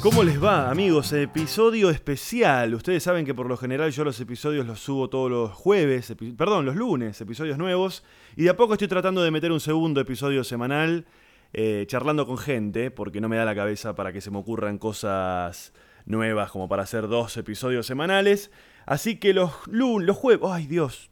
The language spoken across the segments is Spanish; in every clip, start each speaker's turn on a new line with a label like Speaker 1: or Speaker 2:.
Speaker 1: ¿Cómo les va, amigos? Episodio especial. Ustedes saben que por lo general yo los episodios los subo todos los jueves, perdón, los lunes, episodios nuevos. Y de a poco estoy tratando de meter un segundo episodio semanal, eh, charlando con gente, porque no me da la cabeza para que se me ocurran cosas nuevas como para hacer dos episodios semanales. Así que los, lu- los jueves... ¡Ay, Dios!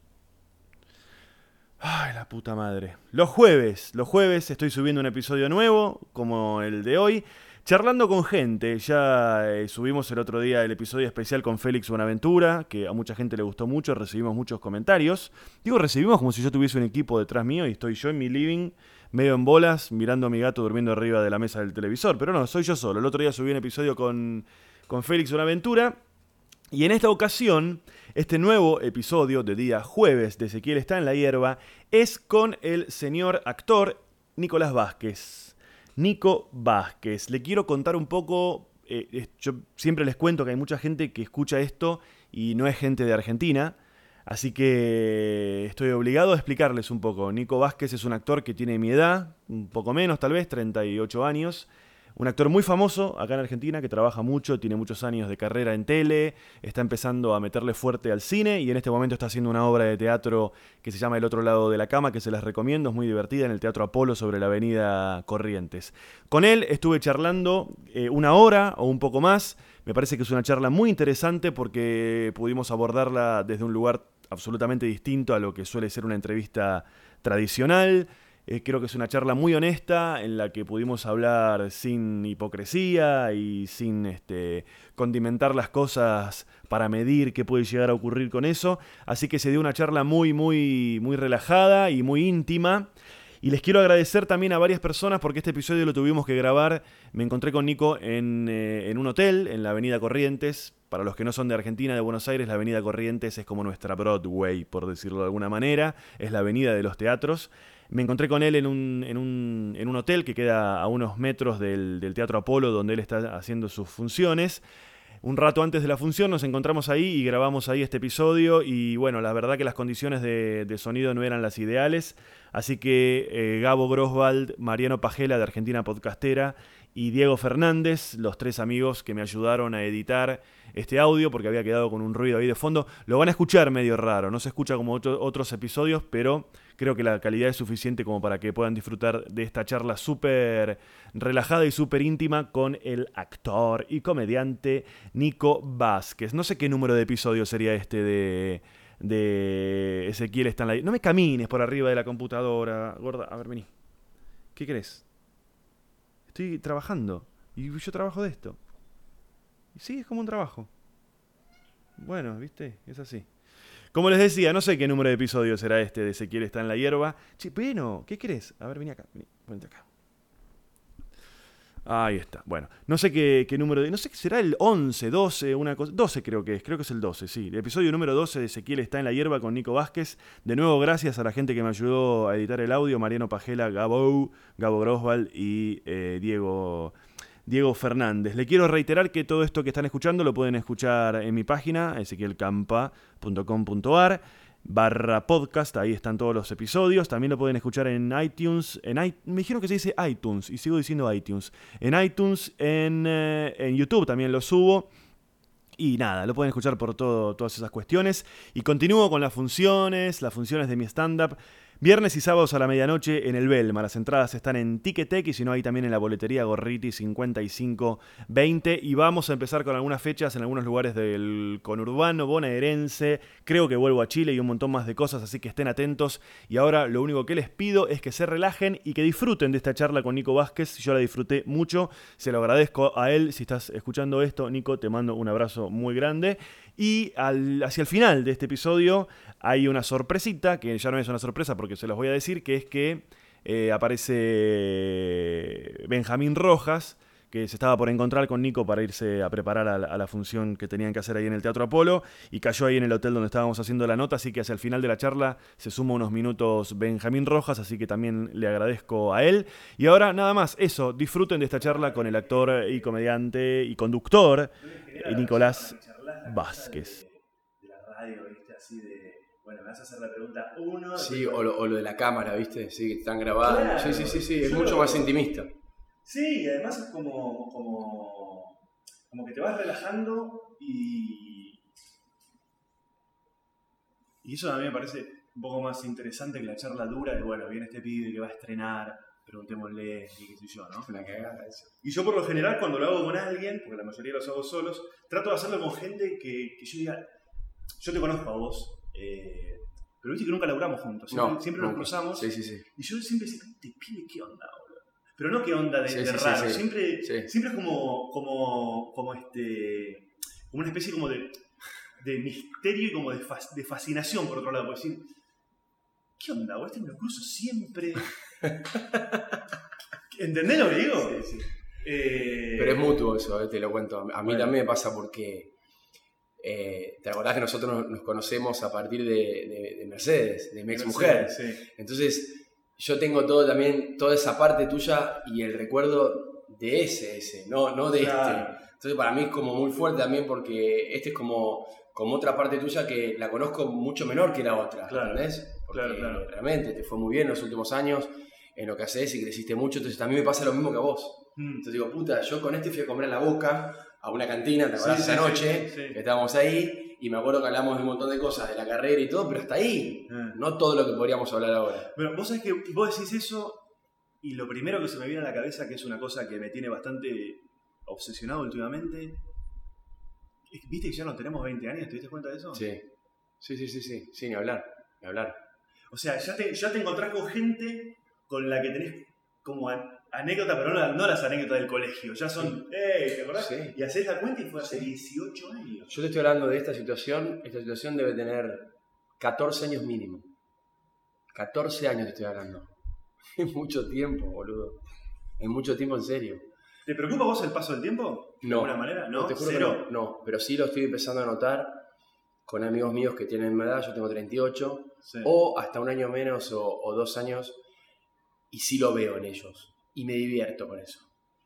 Speaker 1: Ay, la puta madre. Los jueves, los jueves estoy subiendo un episodio nuevo, como el de hoy, charlando con gente. Ya eh, subimos el otro día el episodio especial con Félix Buenaventura, que a mucha gente le gustó mucho, recibimos muchos comentarios. Digo, recibimos como si yo tuviese un equipo detrás mío y estoy yo en mi living, medio en bolas, mirando a mi gato durmiendo arriba de la mesa del televisor. Pero no, soy yo solo. El otro día subí un episodio con, con Félix Buenaventura. Y en esta ocasión, este nuevo episodio de día jueves de Ezequiel está en la hierba es con el señor actor Nicolás Vázquez. Nico Vázquez. Le quiero contar un poco, eh, yo siempre les cuento que hay mucha gente que escucha esto y no es gente de Argentina, así que estoy obligado a explicarles un poco. Nico Vázquez es un actor que tiene mi edad, un poco menos tal vez, 38 años. Un actor muy famoso acá en Argentina que trabaja mucho, tiene muchos años de carrera en tele, está empezando a meterle fuerte al cine y en este momento está haciendo una obra de teatro que se llama El otro lado de la cama, que se las recomiendo, es muy divertida en el Teatro Apolo sobre la avenida Corrientes. Con él estuve charlando eh, una hora o un poco más, me parece que es una charla muy interesante porque pudimos abordarla desde un lugar absolutamente distinto a lo que suele ser una entrevista tradicional. Eh, creo que es una charla muy honesta en la que pudimos hablar sin hipocresía y sin este, condimentar las cosas para medir qué puede llegar a ocurrir con eso. Así que se dio una charla muy, muy, muy relajada y muy íntima. Y les quiero agradecer también a varias personas porque este episodio lo tuvimos que grabar. Me encontré con Nico en, eh, en un hotel en la Avenida Corrientes. Para los que no son de Argentina, de Buenos Aires, la Avenida Corrientes es como nuestra Broadway, por decirlo de alguna manera. Es la avenida de los teatros. Me encontré con él en un, en un, en un hotel que queda a unos metros del, del Teatro Apolo, donde él está haciendo sus funciones. Un rato antes de la función nos encontramos ahí y grabamos ahí este episodio y bueno, la verdad que las condiciones de, sonido no eran las ideales, así que eh, Gabo Groswald, Mariano Pajela de Argentina Podcastera y Diego Fernández, los tres amigos que me ayudaron a editar este audio porque había quedado con un ruido ahí de fondo, lo van a escuchar medio raro, no se escucha como otro- otros episodios, pero creo que la calidad es suficiente como para que puedan disfrutar de esta charla súper relajada y súper íntima con el actor y comediante Nico Vázquez. No sé qué número de episodio sería este de, de Ezequiel la... No me camines por arriba de la computadora, gorda. A ver, vení. ¿Qué querés? Estoy trabajando. Y yo trabajo de esto. Y sí, es como un trabajo. Bueno, viste, es así. Como les decía, no sé qué número de episodio será este de Ezequiel está en la hierba. Che, bueno, ¿qué querés? A ver, vení acá, vení, ponete acá. Ahí está. Bueno, no sé qué, número de. No sé qué será el 11, 12, una cosa. 12 creo que es, creo que es el 12, sí. El episodio número 12 de Ezequiel está en la hierba con Nico Vázquez. De nuevo, gracias a la gente que me ayudó a editar el audio: Mariano Pajela, Gabo, Gabo Grosval y eh, Diego. Diego Fernández. Le quiero reiterar que todo esto que están escuchando lo pueden escuchar en mi página, ezequielcampa.com.ar barra podcast, ahí están todos los episodios, también lo pueden escuchar en iTunes, en me dijeron que se dice iTunes y sigo diciendo iTunes, en iTunes, en, eh, en YouTube también lo subo. Y nada, lo pueden escuchar por todo, todas esas cuestiones. Y continúo con las funciones, las funciones de mi stand-up. Viernes y sábados a la medianoche en el Belma. Las entradas están en Ticketek y si no, ahí también en la boletería Gorriti 5520. Y vamos a empezar con algunas fechas en algunos lugares del conurbano bonaerense. Creo que vuelvo a Chile y un montón más de cosas, así que estén atentos. Y ahora lo único que les pido es que se relajen y que disfruten de esta charla con Nico Vázquez. Yo la disfruté mucho, se lo agradezco a él. Si estás escuchando esto, Nico, te mando un abrazo muy grande. Y hacia el final de este episodio hay una sorpresita, que ya no es una sorpresa porque se los voy a decir, que es que eh, aparece Benjamín Rojas, que se estaba por encontrar con Nico para irse a preparar a la, a la función que tenían que hacer ahí en el Teatro Apolo y cayó ahí en el hotel donde estábamos haciendo la nota, así que hacia el final de la charla se suma unos minutos Benjamín Rojas, así que también le agradezco a él. Y ahora nada más, eso, disfruten de esta charla con el actor y comediante y conductor eh, Nicolás Vázquez.
Speaker 2: de la radio, ¿viste? Así de
Speaker 1: bueno, me vas a hacer la pregunta uno.
Speaker 3: Sí, o lo, o lo de la cámara, ¿viste? Sí, que están grabados.
Speaker 1: Claro.
Speaker 3: Sí, sí, sí, sí, es mucho más intimista.
Speaker 1: Sí, y además es como, como, como que te vas relajando y. Y eso a mí me parece un poco más interesante que la charla dura de, bueno, viene este pibe que va a estrenar, preguntémosle y qué sé yo, ¿no?
Speaker 3: Una cagada eso.
Speaker 1: Y yo por lo general cuando lo hago con alguien, porque la mayoría los hago solos, trato de hacerlo con gente que, que yo diga, yo te conozco a vos, eh, pero viste que nunca laburamos juntos, siempre,
Speaker 3: No,
Speaker 1: siempre nos cruzamos.
Speaker 3: Sí, sí, sí.
Speaker 1: Y yo siempre decía, este pibe, ¿qué onda, boludo? Pero no qué onda de,
Speaker 3: Sí,
Speaker 1: de
Speaker 3: sí,
Speaker 1: raro,
Speaker 3: sí.
Speaker 1: Siempre, siempre es como, como, como este, como una especie como de, de misterio y como de, fas- de fascinación por otro lado, por decir, ¿qué onda? Este me lo cruzo siempre. ¿Entendés lo que digo? Eh,
Speaker 3: Pero es mutuo eso, eh, te lo cuento. A mí
Speaker 1: Bueno.
Speaker 3: también me pasa porque. eh, ¿Te acordás que nosotros nos, nos conocemos a partir de, de- de Mercedes, de mi ex mujer?
Speaker 1: Sí,
Speaker 3: Entonces, yo tengo todo también, toda esa parte tuya y el recuerdo de ese, ese, no, no de
Speaker 1: Claro.
Speaker 3: este. Entonces, para mí es como muy fuerte también porque este es como, como otra parte tuya que la conozco mucho menor que la otra,
Speaker 1: Claro.
Speaker 3: ¿entendés? Porque
Speaker 1: Claro, claro.
Speaker 3: realmente te fue muy bien en los últimos años en lo que haces y creciste mucho, entonces también me pasa lo mismo que a vos.
Speaker 1: Mm.
Speaker 3: Entonces digo, puta, yo con este fui a comer a la boca, a una cantina, ¿te acordás
Speaker 1: Sí,
Speaker 3: esa
Speaker 1: sí,
Speaker 3: noche?
Speaker 1: sí.
Speaker 3: Que estábamos ahí y me acuerdo que hablamos de un montón de cosas, de la carrera y todo, pero hasta ahí.
Speaker 1: Ah.
Speaker 3: No todo lo que podríamos hablar ahora.
Speaker 1: Bueno, vos sabés que vos decís eso y lo primero que se me viene a la cabeza, que es una cosa que me tiene bastante obsesionado últimamente, es que, ¿viste que ya no tenemos 20 años? ¿Te diste cuenta de eso?
Speaker 3: Sí. Sí, sí, sí, sí. Sí, ni hablar. Ni hablar.
Speaker 1: O sea, ya te, ya te encontrás con gente con la que tenés como anécdota, pero no, no las anécdotas del colegio, ya son, ¡Ey! ¿Te acordás?
Speaker 3: Sí.
Speaker 1: Y hacés la cuenta y fue hace
Speaker 3: Sí.
Speaker 1: 18 años.
Speaker 3: Yo te estoy hablando de esta situación. Esta situación debe tener 14 años mínimo. 14 años te estoy hablando. Es mucho tiempo, boludo. Es mucho tiempo en serio.
Speaker 1: ¿Te preocupa vos el paso del tiempo? ¿De
Speaker 3: No.
Speaker 1: alguna manera? ¿No?
Speaker 3: te juro que
Speaker 1: ¿Cero?
Speaker 3: no, no, pero sí lo estoy empezando a notar con amigos míos que tienen mi edad, yo tengo 38,
Speaker 1: Sí.
Speaker 3: o hasta un año menos o, o dos años, y sí lo veo en ellos. Y me divierto con eso.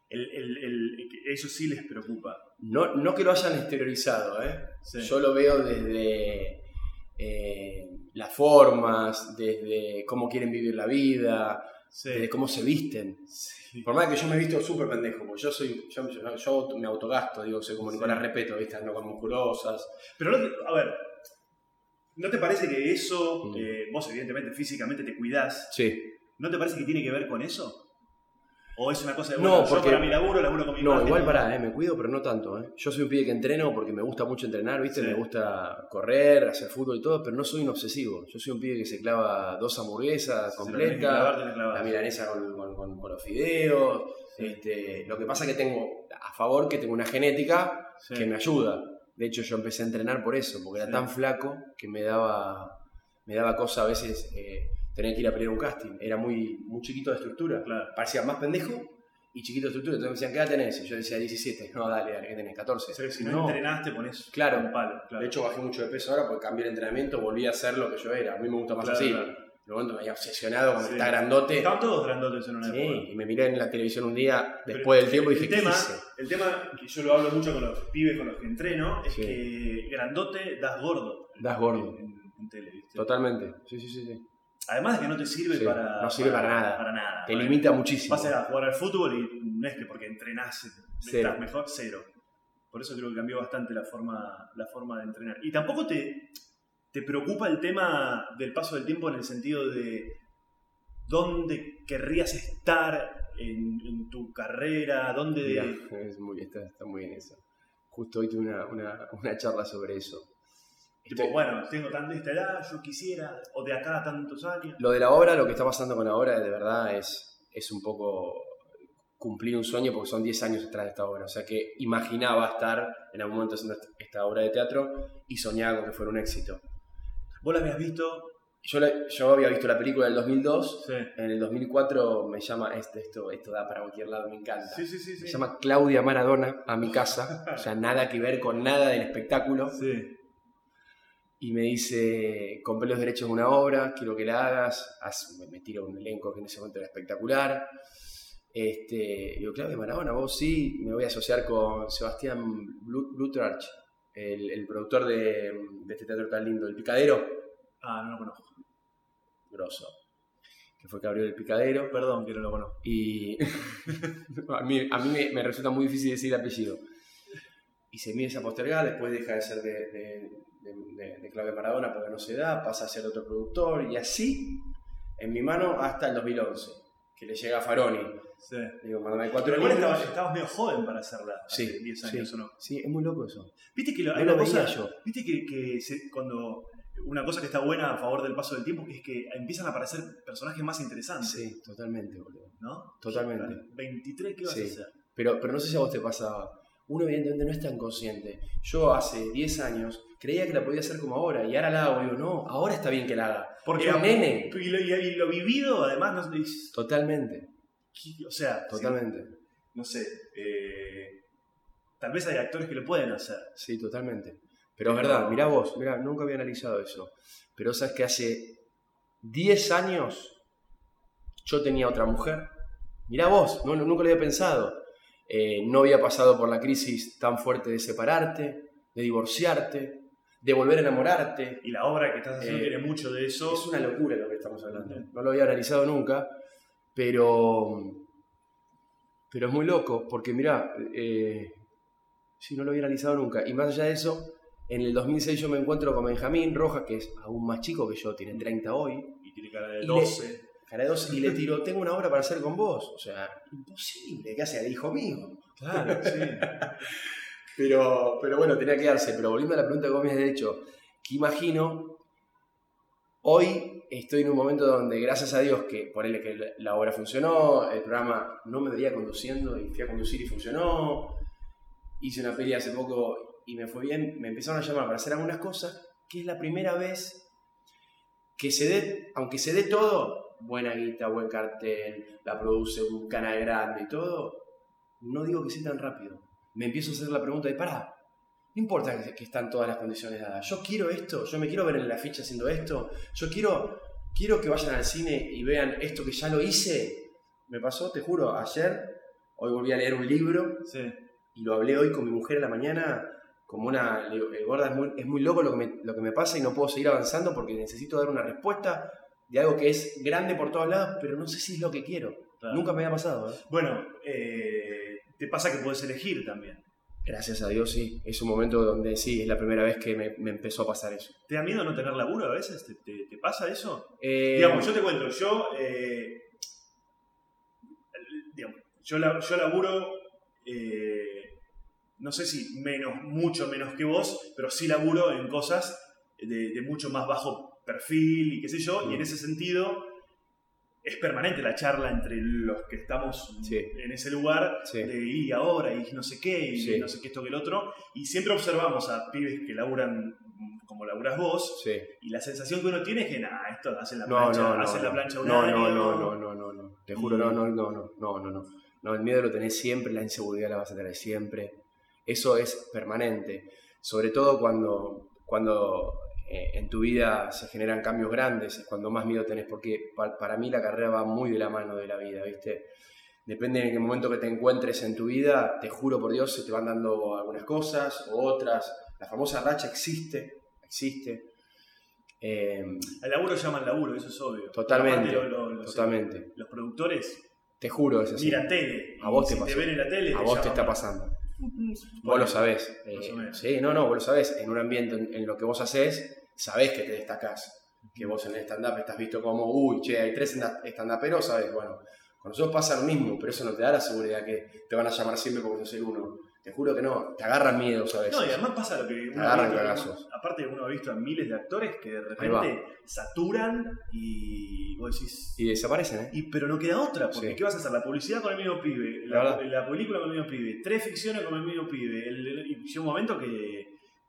Speaker 1: El- el- el- eso sí les preocupa.
Speaker 3: No, no que lo hayan exteriorizado, ¿eh?
Speaker 1: Sí.
Speaker 3: Yo lo veo desde eh, las formas, desde cómo quieren vivir la vida,
Speaker 1: Sí.
Speaker 3: desde cómo se visten.
Speaker 1: Sí.
Speaker 3: Por más que yo me he visto súper pendejo, porque yo soy, yo, yo- yo me autogasto, digo, soy como. Nicolás Repeto, ¿viste? No con musculosas.
Speaker 1: Pero, no te- a ver, ¿no te parece que eso,
Speaker 3: Mm.
Speaker 1: eh, vos evidentemente físicamente te cuidás,
Speaker 3: Sí.
Speaker 1: ¿no te parece que tiene que ver con eso? ¿O es una cosa de,
Speaker 3: No,
Speaker 1: bueno, yo
Speaker 3: porque-
Speaker 1: para mi laburo, laburo con mi
Speaker 3: No,
Speaker 1: imagen,
Speaker 3: igual pará, eh, me cuido, pero no tanto. Eh. Yo soy un pibe que entreno porque me gusta mucho entrenar, ¿viste?
Speaker 1: Sí.
Speaker 3: Me gusta correr, hacer fútbol y todo, pero no soy un obsesivo. Yo soy un pibe que se clava dos hamburguesas
Speaker 1: que
Speaker 3: completas,
Speaker 1: clavar, la
Speaker 3: milanesa con, con- con- con los fideos.
Speaker 1: Sí.
Speaker 3: Este, lo que pasa es que tengo a favor que tengo una genética
Speaker 1: Sí.
Speaker 3: que me ayuda. De hecho, yo empecé a entrenar por eso, porque era
Speaker 1: Sí.
Speaker 3: tan flaco que me daba, me daba cosa a veces eh, tener que ir a pelear un casting. Era muy, muy chiquito de estructura.
Speaker 1: Claro.
Speaker 3: Parecía más pendejo y chiquito de estructura. Entonces me decían, ¿qué edad tenés? Y yo decía 17. No, dale, dale, ¿qué tenés? 14.
Speaker 1: O sea, que si no,
Speaker 3: No.
Speaker 1: entrenás, te pones
Speaker 3: Claro.
Speaker 1: un palo. Claro.
Speaker 3: De hecho, bajé mucho de peso ahora porque cambié el entrenamiento, volví a ser lo que yo era. A mí me gusta más
Speaker 1: Claro,
Speaker 3: así.
Speaker 1: claro.
Speaker 3: De momento me había obsesionado con
Speaker 1: Sí.
Speaker 3: esta grandote.
Speaker 1: Estaban todos grandotes en una
Speaker 3: Sí,
Speaker 1: época.
Speaker 3: y me miré en la televisión un día
Speaker 1: Pero
Speaker 3: después del tiempo y dije, ¿qué
Speaker 1: tema,
Speaker 3: hice?
Speaker 1: el tema que yo lo hablo mucho con los pibes con los que entreno es
Speaker 3: Sí.
Speaker 1: que grandote das gordo.
Speaker 3: Das gordo.
Speaker 1: En, en tele, ¿viste?
Speaker 3: Totalmente. Sí, sí, sí. sí.
Speaker 1: Además de que no te sirve
Speaker 3: Sí,
Speaker 1: para.
Speaker 3: no sirve para nada.
Speaker 1: Para nada.
Speaker 3: Te limita muchísimo.
Speaker 1: Vas a jugar al fútbol y no es que porque entrenás
Speaker 3: Cero.
Speaker 1: estás mejor, cero. Por eso creo que cambió bastante la forma, la forma de entrenar. Y tampoco te, te preocupa el tema del paso del tiempo en el sentido de dónde querrías estar en, en tu carrera, dónde...
Speaker 3: Mirá, es muy, está, está muy bien eso. Justo hoy tuve una, una, una charla sobre eso.
Speaker 1: Tipo,
Speaker 3: Estoy-
Speaker 1: bueno, tengo tanta esta edad, yo quisiera, o de acá a tantos años.
Speaker 3: Lo de la obra, lo que está pasando con la obra, de verdad es, es un poco cumplir un sueño porque son 10 años atrás de esta obra. O sea que imaginaba estar en algún momento haciendo esta obra de teatro y soñaba con que fuera un éxito.
Speaker 1: ¿Vos la habías visto?
Speaker 3: Yo, la- yo había visto la película del 2002,
Speaker 1: Sí.
Speaker 3: en el 2004 me llama, este, esto, esto da para cualquier lado, me encanta.
Speaker 1: Sí, sí, sí. sí.
Speaker 3: Se llama Claudia Maradona a mi casa, o sea, nada que ver con nada del espectáculo.
Speaker 1: Sí.
Speaker 3: Y me dice, compré los derechos de una obra, quiero que la hagas. Haz- me, tira un elenco que en ese momento era espectacular. Este, digo, Claudia Maradona, vos sí, me voy a asociar con Sebastián Blu- Blutrarch, el, el productor de, de este teatro tan lindo, El Picadero.
Speaker 1: Ah, no lo conozco.
Speaker 3: grosso, que fue que abrió el picadero.
Speaker 1: Perdón que no lo conozco.
Speaker 3: Y a mí, a mí me, me resulta muy difícil decir el apellido. Y se empieza a postergar, después deja de ser de, de, de- de- de Clave Maradona porque no se da, pasa a ser otro productor y así en mi mano hasta el 2011, que le llega a Faroni.
Speaker 1: Sí.
Speaker 3: Digo, mandame cuatro
Speaker 1: Pero estabas, estabas medio joven para hacerla hace
Speaker 3: Sí,
Speaker 1: 10
Speaker 3: sí,
Speaker 1: años o no.
Speaker 3: sí, es muy loco eso.
Speaker 1: Viste que lo,
Speaker 3: No
Speaker 1: hay
Speaker 3: lo
Speaker 1: una cosa,
Speaker 3: yo.
Speaker 1: viste que, que se- cuando una cosa que está buena a favor del paso del tiempo es que empiezan a aparecer personajes más interesantes,
Speaker 3: Sí, totalmente, boludo.
Speaker 1: ¿no?
Speaker 3: Totalmente.
Speaker 1: 23, ¿qué vas
Speaker 3: Sí.
Speaker 1: a hacer?
Speaker 3: Pero, pero no sé si a vos te pasaba. Uno evidentemente no es tan consciente. Yo hace 10 años creía que la podía hacer como ahora y ahora la hago. Digo, no, ahora está bien que la haga.
Speaker 1: Porque
Speaker 3: Era un nene.
Speaker 1: Y lo, y lo vivido, además, no, es-
Speaker 3: Totalmente,
Speaker 1: o sea,
Speaker 3: totalmente.
Speaker 1: sí, no sé, eh, tal vez hay actores que lo pueden hacer.
Speaker 3: Sí, totalmente. Pero es verdad, mirá vos, mirá, nunca había analizado eso. Pero sabes que hace 10 años yo tenía otra mujer. Mirá vos, no, no- nunca lo había pensado. Eh, no había pasado por la crisis tan fuerte de separarte, de divorciarte, de volver a enamorarte.
Speaker 1: Y la obra que estás haciendo
Speaker 3: Eh,
Speaker 1: tiene mucho de eso.
Speaker 3: Es una locura lo que estamos hablando. No lo había analizado nunca, pero, pero es muy loco, porque mirá, eh, sí, no lo había analizado nunca. Y más allá de eso, en el 2006 yo me encuentro con Benjamín Rojas, que es aún más chico que yo, tiene 30 hoy,
Speaker 1: Y tiene cara de
Speaker 3: Y
Speaker 1: 12.
Speaker 3: cara de dos, y le tiro, tengo una obra para hacer con vos. O sea, imposible, que hace el hijo mío.
Speaker 1: Claro, sí.
Speaker 3: Pero, pero bueno, tenía que darse. Pero volviendo a la pregunta que vos me has hecho, que imagino, hoy estoy en un momento donde, gracias a Dios, que ponele que la- obra funcionó, el programa no me veía conduciendo y fui a conducir y funcionó. Hice una peli hace poco y me fue bien. Me empezaron a llamar para hacer algunas cosas, que es la primera vez que se dé, aunque se dé todo, buena guita, buen cartel, la produce un canal grande y todo, no digo que sea tan rápido. Me empiezo a hacer la pregunta de, pará, no importa que, que están todas las condiciones dadas, yo quiero esto, yo me quiero ver en la ficha haciendo esto, yo quiero, quiero que vayan al cine y vean esto que ya lo hice. Me pasó, te juro, ayer, hoy volví a leer un libro
Speaker 1: sí.
Speaker 3: y lo hablé hoy con mi mujer a la mañana, como una, le digo, "Eh, gorda, es muy, es muy loco lo que, me, lo que me pasa y no puedo seguir avanzando porque necesito dar una respuesta de algo que es grande por todos lados, pero no sé si es lo que quiero.
Speaker 1: Claro.
Speaker 3: Nunca me había pasado. ¿eh?
Speaker 1: Bueno, eh, te pasa que puedes elegir también.
Speaker 3: Gracias a Dios, sí. Es un momento donde sí, es la primera vez que me, me empezó a pasar eso.
Speaker 1: ¿Te da miedo no tener laburo a veces? ¿Te, te- te pasa eso?
Speaker 3: Eh,
Speaker 1: Digamos, yo te cuento, yo, eh, digamos, yo, la- yo laburo, eh, no sé si menos, mucho menos que vos, pero sí laburo en cosas de, de mucho más bajo perfil y qué sé yo, y en ese sentido es permanente la charla entre los que estamos
Speaker 3: Sí.
Speaker 1: en ese lugar
Speaker 3: Sí.
Speaker 1: de y ahora y no sé qué y
Speaker 3: Sí.
Speaker 1: no sé qué esto que el otro y siempre observamos a pibes que laburan como laburas vos y la sensación que uno tiene es que nada esto hacen la
Speaker 3: No,
Speaker 1: plancha
Speaker 3: no, no.
Speaker 1: hacen la
Speaker 3: no.
Speaker 1: plancha un
Speaker 3: no, no, no, no, no, no, no. Te juro, no, no, no, no, no, no. No, el miedo lo tenés siempre, la inseguridad la vas a tener siempre. Eso es permanente. Sobre todo cuando, cuando eh, en tu vida se generan cambios grandes, es cuando más miedo tenés, porque pa- para mí la carrera va muy de la mano de la vida, ¿viste? Depende en qué momento que te encuentres en tu vida, te juro por Dios, se te van dando algunas cosas o otras. La famosa racha existe, existe. Eh,
Speaker 1: Al laburo llaman laburo, eso es obvio.
Speaker 3: Totalmente,
Speaker 1: lo- lo-
Speaker 3: totalmente.
Speaker 1: Los productores
Speaker 3: Te juro, es así.
Speaker 1: miran tele.
Speaker 3: A vos te
Speaker 1: si
Speaker 3: pasó.
Speaker 1: ven en la tele.
Speaker 3: A vos te está pasando. Vos lo sabés. Eh, sí, no, no, vos lo sabés. En un ambiente en, en lo que vos hacés, sabés que te destacás. Que vos en el stand-up estás visto como, uy, che, hay tres stand- stand-uperos, sabés. Bueno, con nosotros pasa lo mismo, pero eso no te da la seguridad que te van a llamar siempre porque sos el uno. Te juro que no, te agarran miedo, ¿sabes?
Speaker 1: No, y además pasa lo que
Speaker 3: agarran
Speaker 1: visto,
Speaker 3: cagazos.
Speaker 1: aparte uno ha visto a miles de actores que de repente saturan y vos decís,
Speaker 3: Y desaparecen, ¿eh?
Speaker 1: y, pero no queda otra, porque
Speaker 3: Sí.
Speaker 1: ¿qué vas a hacer? La publicidad con el mismo pibe,
Speaker 3: La
Speaker 1: la,
Speaker 3: verdad.
Speaker 1: la película con el mismo pibe, tres ficciones con el mismo pibe, el- el- y llega un momento que,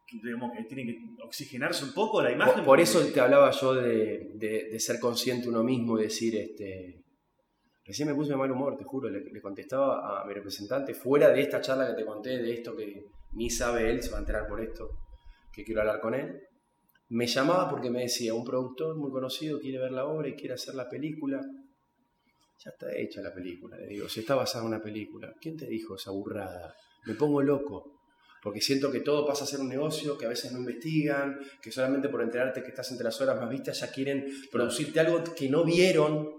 Speaker 1: que, digamos, que tiene que oxigenarse un poco la imagen.
Speaker 3: Por, por eso te hablaba yo de, de- de ser consciente uno mismo y decir, este. Recién me puse de mal humor, te juro, le, le contestaba a mi representante, fuera de esta charla que te conté, de esto que ni sabe él, se va a enterar por esto, que quiero hablar con él. Me llamaba porque me decía, un productor muy conocido quiere ver la obra y quiere hacer la película. Ya está hecha la película, le digo, si está basada en una película. ¿Quién te dijo esa burrada? Me pongo loco. porque siento que todo pasa a ser un negocio, que a veces no investigan, que solamente por enterarte que estás entre las horas más vistas ya quieren producirte algo que no vieron.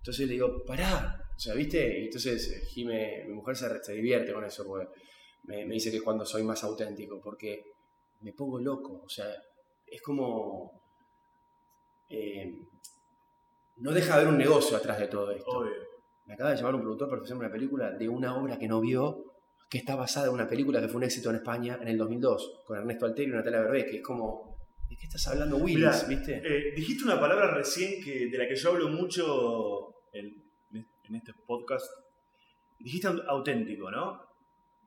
Speaker 3: Entonces le digo, pará. O sea, ¿viste? Y entonces eh, Jime, mi mujer se, re- se divierte con eso, porque me, me dice que es cuando soy más auténtico, porque me pongo loco. O sea, es como... eh, no deja de haber un negocio atrás de todo esto.
Speaker 1: Obvio.
Speaker 3: Me acaba de llamar un productor para ofrecerme una película de una obra que no vio, que está basada en una película que fue un éxito en España en el 2002, con Ernesto Altieri y Natalia Berbé, que es como, ¿de qué estás hablando, Willis?
Speaker 1: Mirá,
Speaker 3: ¿Viste?
Speaker 1: Eh, dijiste una palabra recién que, de la que yo hablo mucho en, en este podcast. Dijiste au- auténtico, ¿no?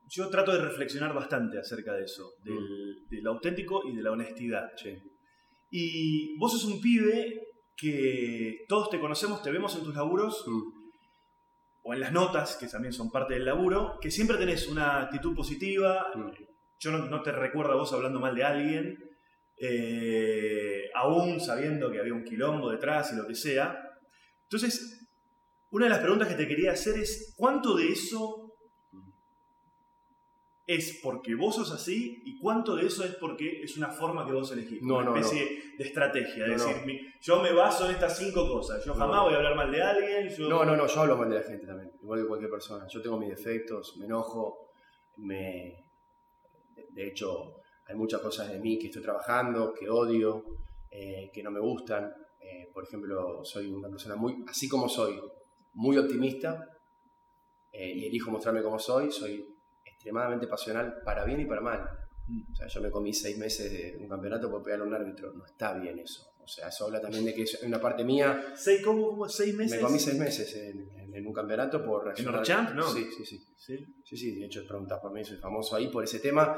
Speaker 1: Yo trato de reflexionar bastante acerca de eso, del, del auténtico y de la honestidad.
Speaker 3: Sí.
Speaker 1: Y vos sos un pibe que todos te conocemos, te vemos en tus laburos
Speaker 3: Mm.
Speaker 1: o en las notas, que también son parte del laburo, que siempre tenés una actitud positiva.
Speaker 3: Mm.
Speaker 1: Yo no, no te recuerdo a vos hablando mal de alguien, eh, aún sabiendo que había un quilombo detrás y lo que sea. Entonces, una de las preguntas que te quería hacer es, ¿cuánto de eso es porque vos sos así y cuánto de eso es porque es una forma que vos elegís?
Speaker 3: No,
Speaker 1: una
Speaker 3: no,
Speaker 1: especie de estrategia, de
Speaker 3: No, no.
Speaker 1: decir, yo me baso en estas cinco cosas, yo
Speaker 3: No.
Speaker 1: jamás voy a hablar mal de alguien, yo...
Speaker 3: No, no, no, yo hablo mal de la gente también, igual que cualquier persona. Yo tengo mis defectos, me enojo, me... De hecho, hay muchas cosas de mí que estoy trabajando, que odio, eh, que no me gustan. Eh, por ejemplo, soy una persona muy, así como soy, muy optimista eh, y elijo mostrarme como soy, soy extremadamente pasional para bien y para mal. O sea, yo me comí seis meses de un campeonato por pegarle a un árbitro. No está bien eso. O sea, eso habla también de que es una parte mía
Speaker 1: ¿Seis, cómo, cómo, seis meses?
Speaker 3: me comí seis meses en, en- en un campeonato por reaccionar.
Speaker 1: Orchamp, no?
Speaker 3: Sí, sí, sí.
Speaker 1: Sí.
Speaker 3: Sí, sí, de hecho preguntas por mí, soy famoso ahí por ese tema.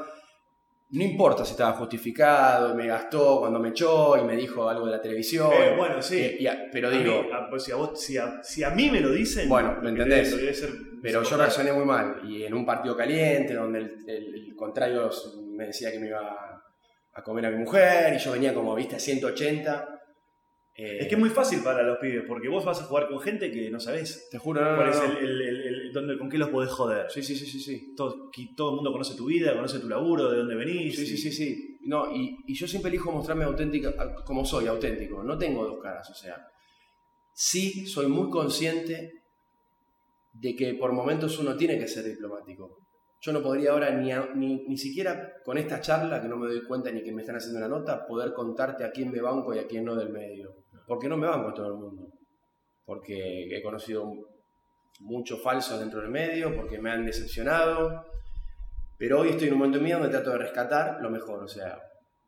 Speaker 3: No importa si estaba justificado, me gastó cuando me echó y me dijo algo de la televisión.
Speaker 1: Eh, bueno, sí.
Speaker 3: Eh, y pero
Speaker 1: A mí-
Speaker 3: digo,
Speaker 1: a- pues si, a vos, si, a, si a mí me lo dicen,
Speaker 3: Bueno, lo entendés.
Speaker 1: debe- debe ser
Speaker 3: pero yo reaccioné muy mal. Y en un partido caliente, donde el, el- el contrario me decía que me iba a comer a mi mujer, y yo venía como, viste, a 180. Eh,
Speaker 1: Es que es muy fácil para los pibes, porque vos vas a jugar con gente que no sabés
Speaker 3: Te juro, no, no,
Speaker 1: cuál es
Speaker 3: no.
Speaker 1: el, el- el- el- dónde, con qué los podés joder.
Speaker 3: Sí, sí, sí, sí, sí.
Speaker 1: Todo, que todo el mundo conoce tu vida, conoce tu laburo, de dónde venís.
Speaker 3: Sí, sí, sí, sí. No, y, y yo siempre elijo mostrarme auténtico, a- como soy, auténtico. No tengo dos caras, o sea. Sí, soy muy consciente de que por momentos uno tiene que ser diplomático. Yo no podría ahora ni, a- ni, ni siquiera con esta charla, que no me doy cuenta ni que me están haciendo una nota, poder contarte a quién me banco y a quién no del medio. Porque no me banco a todo el mundo. Porque he conocido mucho falso dentro del medio, porque me han decepcionado. Pero hoy estoy en un momento mío donde trato de rescatar lo mejor. O sea,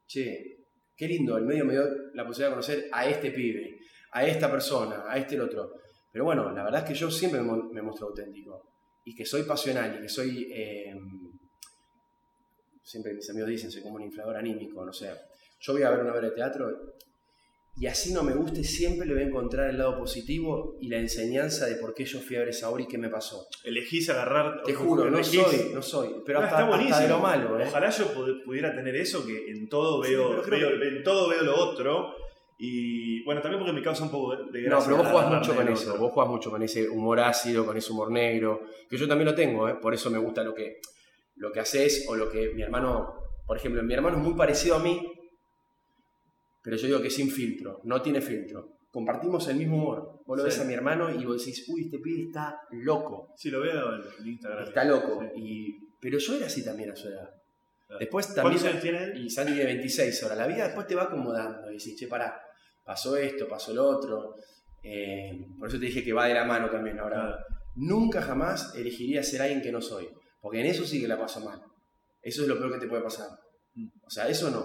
Speaker 3: che, qué lindo, el medio me dio la posibilidad de conocer a este pibe, a esta persona, a este el otro. Pero bueno, la verdad es que yo siempre me, muestro auténtico. Y que soy pasional y que soy... eh, siempre mis amigos dicen, soy como un inflador anímico, no sé. Yo voy a ver una obra de teatro y así no me guste, siempre le voy a encontrar el lado positivo y la enseñanza de por qué yo fui a ver esa obra y qué me pasó.
Speaker 1: Elegís agarrar.
Speaker 3: Te juro, no
Speaker 1: elegís-
Speaker 3: soy, no soy. Pero
Speaker 1: Ah,
Speaker 3: hasta,
Speaker 1: está
Speaker 3: hasta de lo malo, ¿eh?
Speaker 1: Ojalá yo pud- pudiera tener eso, que en todo
Speaker 3: Sí,
Speaker 1: veo,
Speaker 3: creo
Speaker 1: veo- en todo veo lo otro. Y bueno, también porque me causa un poco de
Speaker 3: No,
Speaker 1: gracia.
Speaker 3: pero vos jugás mucho con eso, vos jugás mucho con ese humor ácido, con ese humor negro, que yo también lo tengo, ¿eh? por eso me gusta lo que, lo que haces o lo que mi hermano, por ejemplo, mi hermano es muy parecido a mí, pero yo digo que sin filtro, no tiene filtro. Compartimos el mismo humor. Vos lo
Speaker 1: Sí.
Speaker 3: ves a mi hermano y vos decís, uy, este pibe está loco,
Speaker 1: Sí, lo veo en Instagram.
Speaker 3: está loco.
Speaker 1: Sí.
Speaker 3: Y, pero yo era así también a su edad.
Speaker 1: Claro.
Speaker 3: Después
Speaker 1: ¿Cuántos
Speaker 3: también...
Speaker 1: años tiene él?
Speaker 3: Y Santi tiene 26 horas. La vida después te va acomodando y decís, che, pará, pasó esto, pasó lo otro. Eh, por eso te dije que va de la mano también. Ahora,
Speaker 1: Claro.
Speaker 3: nunca jamás elegiría ser alguien que no soy. Porque en eso sí que la paso mal. Eso es lo peor que te puede pasar.
Speaker 1: Mm.
Speaker 3: O sea, eso no.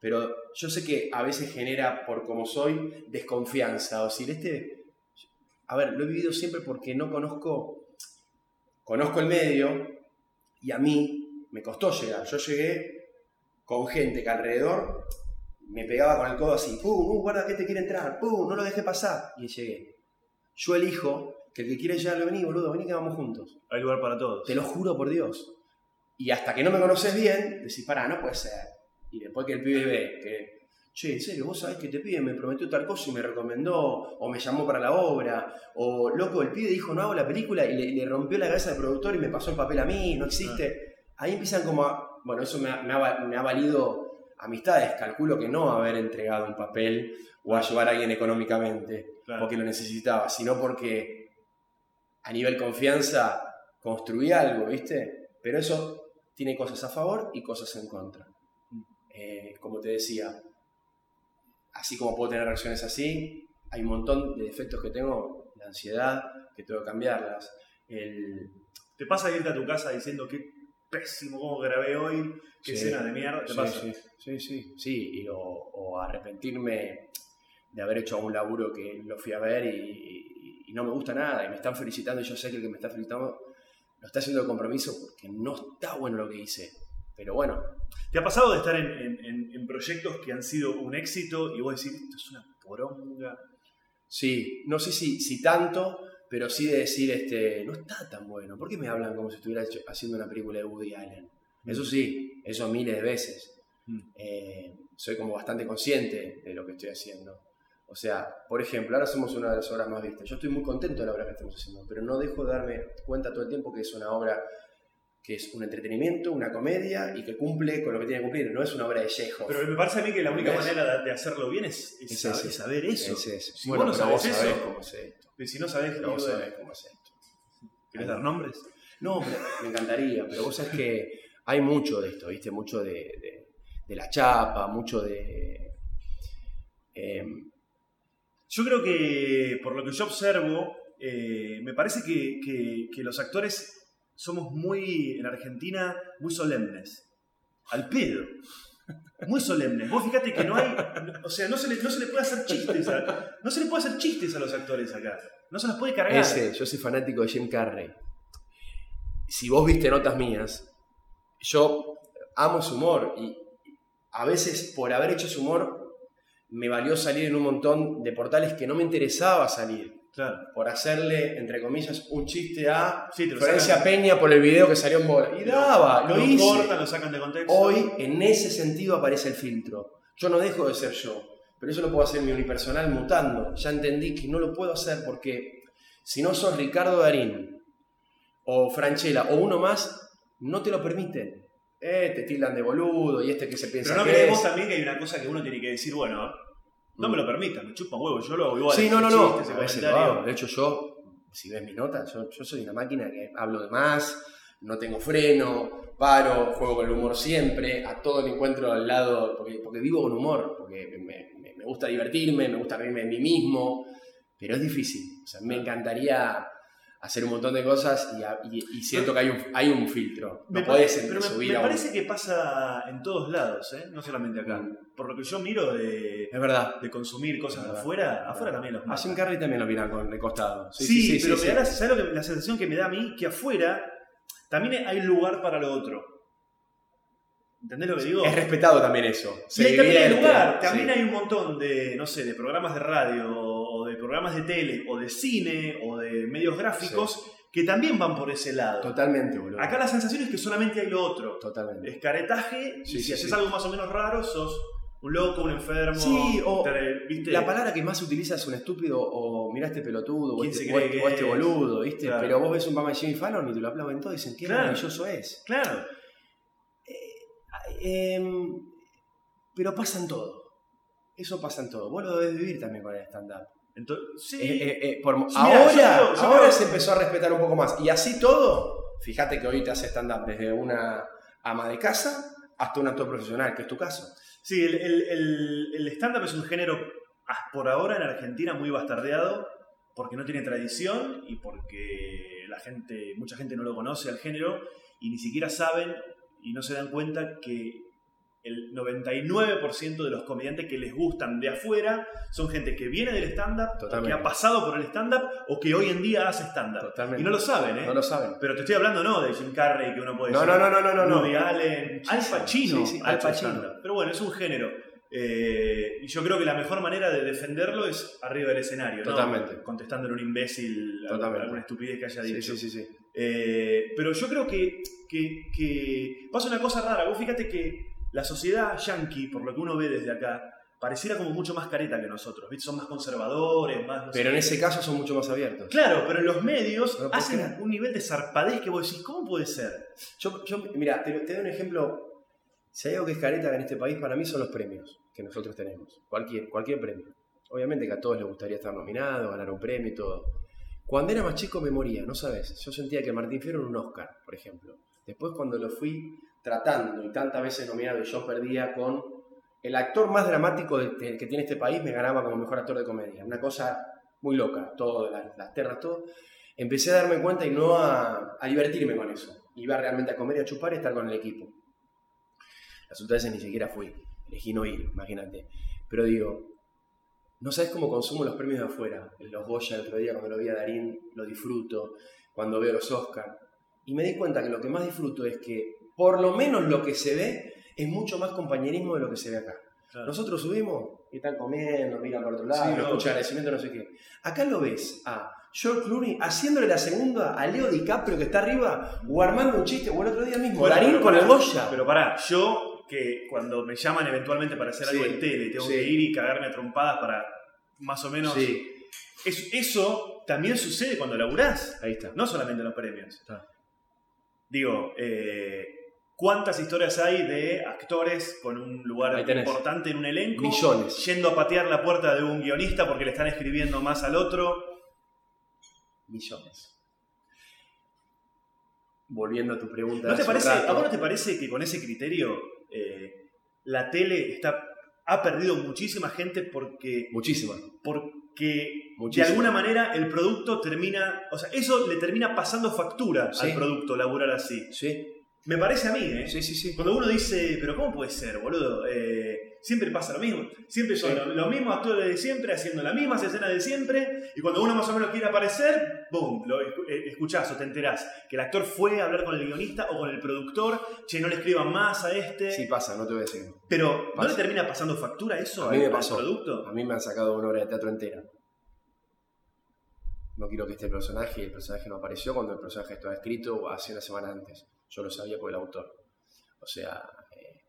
Speaker 3: Pero yo sé que a veces genera, por como soy, desconfianza. O decir, este. A ver, lo he vivido siempre porque no conozco. Conozco el medio y a mí me costó llegar. Yo llegué con gente que alrededor me pegaba con el codo así, ¡pum! ¡Uh, guarda que te quiere entrar! ¡pum! No lo dejé pasar. Y llegué. Yo elijo que el que quiere llegar, vení, boludo, vení que vamos juntos.
Speaker 1: Hay lugar para todos.
Speaker 3: Te lo juro por Dios. Y hasta que no me conoces bien, decís, pará, no puede ser. Y después que el pibe ve que, che, en serio, vos sabés que te pibe me prometió tal cosa y me recomendó, o me llamó para la obra, o loco, el pibe dijo, no hago la película y le, le rompió la cabeza al productor y me pasó el papel a mí, no existe. Ahí empiezan como a, bueno, eso me ha, me ha va- me ha valido amistades. Calculo que no haber entregado un papel o ayudar a alguien económicamente
Speaker 1: Claro.
Speaker 3: porque lo necesitaba, sino porque a nivel confianza construí algo, ¿viste? Pero eso tiene cosas a favor y cosas en contra. Eh, como te decía, así como puedo tener reacciones así, hay un montón de defectos que tengo, la ansiedad, que tengo que cambiarlas. El,
Speaker 1: ¿Te pasa irte a tu casa diciendo qué pésimo cómo grabé hoy, qué
Speaker 3: Sí.
Speaker 1: escena de mierda? ¿Te
Speaker 3: sí,
Speaker 1: pasa?
Speaker 3: sí, sí, sí, sí, y- o, o arrepentirme de haber hecho un laburo que lo fui a ver y, y- y no me gusta nada, y me están felicitando y yo sé que el que me está felicitando lo está haciendo de compromiso porque no está bueno lo que hice. Pero bueno,
Speaker 1: ¿Te ha pasado de estar en, en- en- proyectos que han sido un éxito y vos decís, esto es una poronga?
Speaker 3: sí, no sé si, si tanto, pero sí de decir, este, no está tan bueno. ¿Por qué me hablan como si estuviera hecho- haciendo una película de Woody Allen? Eso sí, eso miles de veces.
Speaker 1: Mm.
Speaker 3: Eh, soy como bastante consciente de lo que estoy haciendo. O sea, por ejemplo, ahora somos una de las obras más vistas. Yo estoy muy contento de la obra que estamos haciendo, pero no dejo de darme cuenta todo el tiempo que es una obra que es un entretenimiento, una comedia y que cumple con lo que tiene que cumplir. No es una obra de Chekhov.
Speaker 1: Pero me parece a mí que la única
Speaker 3: ¿Ves?
Speaker 1: manera de, hacerlo bien es, es
Speaker 3: Es
Speaker 1: saber, eso. Si
Speaker 3: bueno,
Speaker 1: vos no
Speaker 3: vos
Speaker 1: sabés
Speaker 3: sabés
Speaker 1: eso,
Speaker 3: cómo es esto.
Speaker 1: si no sabés,
Speaker 3: vos
Speaker 1: digo,
Speaker 3: sabés cómo es esto.
Speaker 1: ¿querés dar nombres?
Speaker 3: No, me, me encantaría, pero vos sabés que hay mucho de esto, ¿viste? Mucho de, de- de la chapa, mucho de... em,
Speaker 1: Yo creo que, por lo que yo observo, eh, me parece que, que- que los actores somos muy, en Argentina, muy solemnes. Al pedo. Muy solemnes. Vos fíjate que no hay. O sea, no se le, no se le puede hacer chistes. A, no se le puede hacer chistes a los actores acá. No se los puede cargar.
Speaker 3: ese, yo soy fanático de Jim Carrey. Si vos viste notas mías, yo amo su humor y a veces por haber hecho su humor me valió salir en un montón de portales que no me interesaba salir.
Speaker 1: Claro.
Speaker 3: por hacerle, entre comillas, un chiste a
Speaker 1: Sí,
Speaker 3: Florencia Peña por el video que salió en bola. Y daba, lo,
Speaker 1: lo
Speaker 3: hice.
Speaker 1: cortan, lo sacan de contexto.
Speaker 3: Hoy, en ese sentido, aparece el filtro. Yo no dejo de ser yo, pero eso lo puedo hacer en mi unipersonal mutando. Ya entendí que no lo puedo hacer porque si no sos Ricardo Darín o Franchella o uno más, no te lo permiten. Eh, te tildan de boludo y este que se piensa
Speaker 1: Pero no
Speaker 3: que
Speaker 1: creemos
Speaker 3: es.
Speaker 1: también que hay una cosa que uno tiene que decir, bueno, no me lo permitan, me chupa huevo, yo lo hago igual.
Speaker 3: Sí, no, no, no. A veces lo hago. De hecho, yo, si ves mis notas, yo, yo soy una máquina que hablo de más, no tengo freno, paro, juego con el humor siempre, a todo le encuentro al lado, porque, porque vivo con humor, porque me, me- me gusta divertirme, me gusta reírme de mí mismo, pero es difícil. O sea, me encantaría hacer un montón de cosas y, a- y- y siento que hay un, hay un filtro.
Speaker 1: Me
Speaker 3: No puedes
Speaker 1: pare- pero me,
Speaker 3: subir
Speaker 1: me
Speaker 3: a un-
Speaker 1: parece que pasa en todos lados, ¿eh? no solamente acá.
Speaker 3: Mm.
Speaker 1: Por lo que yo miro de,
Speaker 3: Es verdad.
Speaker 1: de consumir cosas de afuera, afuera también los
Speaker 3: A
Speaker 1: matan.
Speaker 3: Jim Carrey también lo miran con de costado.
Speaker 1: Sí, pero
Speaker 3: sí,
Speaker 1: me da la. ¿sabes lo que- la sensación que me da a mí? Que afuera también hay lugar para lo otro. ¿Entendés lo que digo?
Speaker 3: Es respetado también eso.
Speaker 1: Y ahí también hay lugar, también
Speaker 3: sí.
Speaker 1: hay un montón de, no sé, de programas de radio, o de programas de tele, o de cine, o de medios gráficos, que también van por ese lado.
Speaker 3: Totalmente, boludo.
Speaker 1: Acá la sensación es que solamente hay lo otro.
Speaker 3: Totalmente.
Speaker 1: Es caretaje, y
Speaker 3: Sí,
Speaker 1: si
Speaker 3: sí,
Speaker 1: haces
Speaker 3: sí.
Speaker 1: algo más o menos raro, sos un loco, un enfermo.
Speaker 3: Sí, o. La palabra que más se utiliza es un estúpido o mirá este pelotudo o
Speaker 1: ¿Quién
Speaker 3: este, o este- o este
Speaker 1: es?
Speaker 3: boludo, ¿viste?
Speaker 1: Claro.
Speaker 3: Pero vos ves un de Jimmy Fallon y te lo aplauden todo y dicen qué
Speaker 1: Claro.
Speaker 3: maravilloso es.
Speaker 1: Claro.
Speaker 3: Em, pero pasa en todo. Eso pasa en todo. Vos lo debes vivir también con el stand-up.
Speaker 1: Entonces, sí.
Speaker 3: Eh, eh, eh, por-
Speaker 1: Sí, mira,
Speaker 3: ahora
Speaker 1: yo creo- yo
Speaker 3: ahora
Speaker 1: creo-
Speaker 3: se empezó a respetar un poco más. Y así todo, fíjate que hoy te hace stand-up desde una ama de casa hasta un actor profesional, que es tu caso.
Speaker 1: Sí, el, el- el- el stand-up es un género, por ahora en Argentina, muy bastardeado, porque no tiene tradición y porque la gente, mucha gente no lo conoce al género y ni siquiera saben y no se dan cuenta que el 99% de los comediantes que les gustan de afuera son gente que viene del stand-up, que ha pasado por el stand-up o que hoy en día hace stand-up. Y no lo saben, ¿eh?
Speaker 3: No lo saben.
Speaker 1: Pero te estoy hablando no de Jim Carrey que uno puede
Speaker 3: No,
Speaker 1: decir.
Speaker 3: no, no, no, no, no.
Speaker 1: Woody Allen, Al Pacino.
Speaker 3: Sí, sí, Al Pacino.
Speaker 1: Pero bueno, es un género. Eh, y yo creo que la mejor manera de defenderlo es arriba del escenario, ¿no?
Speaker 3: Totalmente.
Speaker 1: Contestándole a un imbécil a-
Speaker 3: Totalmente.
Speaker 1: alguna estupidez que haya
Speaker 3: Sí,
Speaker 1: dicho.
Speaker 3: sí, sí, sí.
Speaker 1: Eh, pero yo creo que, que- que pasa una cosa rara. Vos fíjate que la sociedad yankee, por lo que uno ve desde acá, pareciera como mucho más careta que nosotros. ¿viste? Son más conservadores, más... no
Speaker 3: Pero en
Speaker 1: qué.
Speaker 3: ese caso son mucho más abiertos.
Speaker 1: Claro, pero en los medios
Speaker 3: No
Speaker 1: hacen un nivel de zarpadez que vos decís, ¿cómo puede ser?
Speaker 3: Yo, yo mira, te, te doy un ejemplo Si hay algo que es careta en este país, para mí son los premios que nosotros tenemos. Cualquier, cualquier premio. Obviamente que a todos les gustaría estar nominados, ganar un premio y todo. Cuando era más chico me moría, ¿no sabes? Yo sentía que Martín Fierro era un Oscar, por ejemplo. Después cuando lo fui tratando y tantas veces nominado y yo perdía con el actor más dramático de- que tiene este país, me ganaba como mejor actor de comedia. Una cosa muy loca, todo, las, las terras, todo. Empecé a darme cuenta y no a, divertirme con eso. Iba realmente a comer y a chupar y estar con el equipo. Las otras veces ni siquiera fui. Elegí no ir, imagínate. Pero digo, no sabes cómo consumo los premios de afuera. Los Goya el otro día, cuando lo vi a Darín, lo disfruto. Cuando veo los Oscars. Y me di cuenta que lo que más disfruto es que, por lo menos lo que se ve, es mucho más compañerismo de lo que se ve acá.
Speaker 1: Claro.
Speaker 3: Nosotros subimos y están comiendo, miran por otro lado,
Speaker 1: Sí,
Speaker 3: no
Speaker 1: no.
Speaker 3: escuchan agradecimiento, no sé qué. Acá lo ves a George Clooney haciéndole la segunda a Leo DiCaprio que está arriba o armando un chiste, o el otro día mismo,
Speaker 1: Bueno,
Speaker 3: Darín con el Goya.
Speaker 1: Pero pará, yo que cuando me llaman eventualmente para hacer algo en tele, tengo
Speaker 3: sí.
Speaker 1: que ir y cagarme a trompadas para más o menos.
Speaker 3: Sí,
Speaker 1: Es- eso también sucede cuando laburás,
Speaker 3: ahí está.
Speaker 1: no solamente en los premios.
Speaker 3: Está.
Speaker 1: Digo, eh, ¿cuántas historias hay de actores con un lugar importante en un elenco?
Speaker 3: Millones.
Speaker 1: Yendo a patear la puerta de un guionista porque le están escribiendo más al otro.
Speaker 3: Millones. Volviendo a tu pregunta.
Speaker 1: ¿No te parece. ¿A vos no te parece que con ese criterio eh, la tele está, ha perdido muchísima gente porque,
Speaker 3: Muchísima.
Speaker 1: porque
Speaker 3: Muchísima.
Speaker 1: de alguna manera el producto termina, o sea, eso le termina pasando factura
Speaker 3: Sí.
Speaker 1: al producto, laburar así?
Speaker 3: Sí,
Speaker 1: Me parece a mí, ¿eh?
Speaker 3: sí, sí. sí.
Speaker 1: Cuando uno dice, pero ¿cómo puede ser, boludo? Eh, siempre pasa lo mismo. Siempre son
Speaker 3: Sí.
Speaker 1: los mismos actores de siempre, haciendo las mismas escenas de siempre, y cuando uno más o menos quiere aparecer, ¡boom! Lo eh, escuchás o te enterás que el actor fue a hablar con el guionista o con el productor, che, no le escriban más a este.
Speaker 3: Sí pasa, no te voy a decir.
Speaker 1: pero, ¿no
Speaker 3: pasa.
Speaker 1: le termina pasando factura eso
Speaker 3: A mí
Speaker 1: al,
Speaker 3: me
Speaker 1: al
Speaker 3: pasó.
Speaker 1: producto?
Speaker 3: A mí me han sacado una obra de teatro entera. No quiero que esté el personaje y el personaje no apareció cuando el personaje estaba escrito hace una semana antes. Yo lo sabía por el autor. O sea, eh,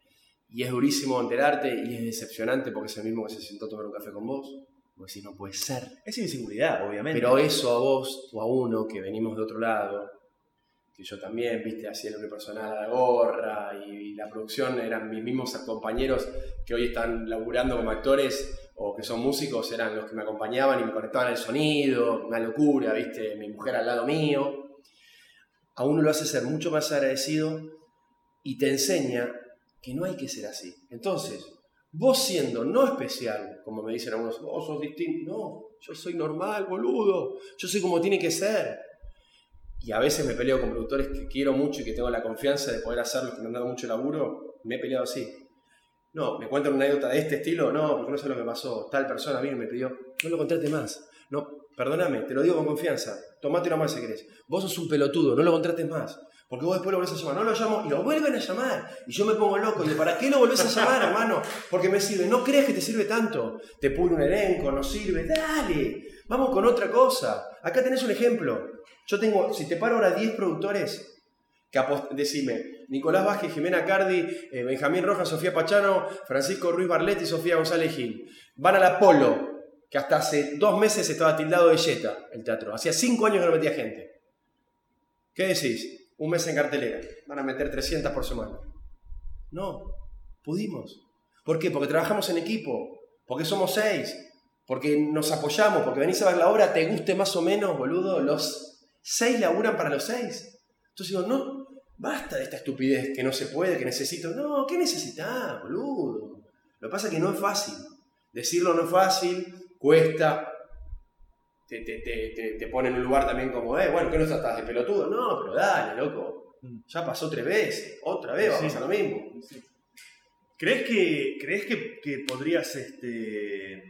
Speaker 3: y es durísimo enterarte y es decepcionante porque es el mismo que se sentó a tomar un café con vos. Porque si no puede ser.
Speaker 1: Es inseguridad, obviamente.
Speaker 3: Pero eso a vos o a uno que venimos de otro lado, que yo también, viste, hacía el unipersonal a la gorra y, la producción eran mis mismos compañeros que hoy están laburando como actores o que son músicos, eran los que me acompañaban y me conectaban al sonido, una locura, viste, mi mujer al lado mío. A uno lo hace ser mucho más agradecido y te enseña que no hay que ser así. Entonces, vos siendo no especial, como me dicen algunos, vos sos distinto, no, yo soy normal, boludo, yo soy como tiene que ser. Y a veces me peleo con productores que quiero mucho y que tengo la confianza de poder hacerlos, que me han dado mucho laburo, me he peleado así. No, me cuentan una anécdota de este estilo, no, porque no sé lo que pasó. Tal persona vino y me pidió, no lo contrate más. No, perdóname, te lo digo con confianza. Tomate una más si querés. Vos sos un pelotudo, no lo contrates más. Porque vos después lo volvés a llamar. No lo llamo y lo vuelven a llamar. Y yo me pongo loco. Y ¿para qué lo volvés a llamar, hermano? Porque me sirve. No creas que te sirve tanto. Te pone un elenco, no sirve. Dale, vamos con otra cosa. Acá tenés un ejemplo. Yo tengo, si te paro ahora 10 productores que decime, Nicolás Vázquez, Jimena Cardi, eh, Benjamín Rojas, Sofía Pachano, Francisco Ruiz Barletti Sofía González Gil. Van al Apolo, que hasta hace dos meses estaba tildado de yeta el teatro. Hacía cinco años que no metía gente. ¿Qué decís? Un mes en cartelera. Van a meter 300 por semana. No, pudimos. ¿Por qué? Porque trabajamos en equipo, porque somos seis, porque nos apoyamos, porque venís a ver la obra, te guste más o menos, boludo, los seis laburan para los seis. Entonces digo, no, basta de esta estupidez que no se puede, que necesito. No, ¿qué necesitas, boludo? Lo que pasa es que no es fácil. Decirlo no es fácil, cuesta. Te, te, te, te, pone en un lugar también como, eh, bueno, ¿qué no tratás de pelotudo? No, pero dale, loco. Ya pasó tres veces, otra vez va a
Speaker 1: Sí.
Speaker 3: pasar lo mismo.
Speaker 1: ¿Crees que, crees que, que podrías, este,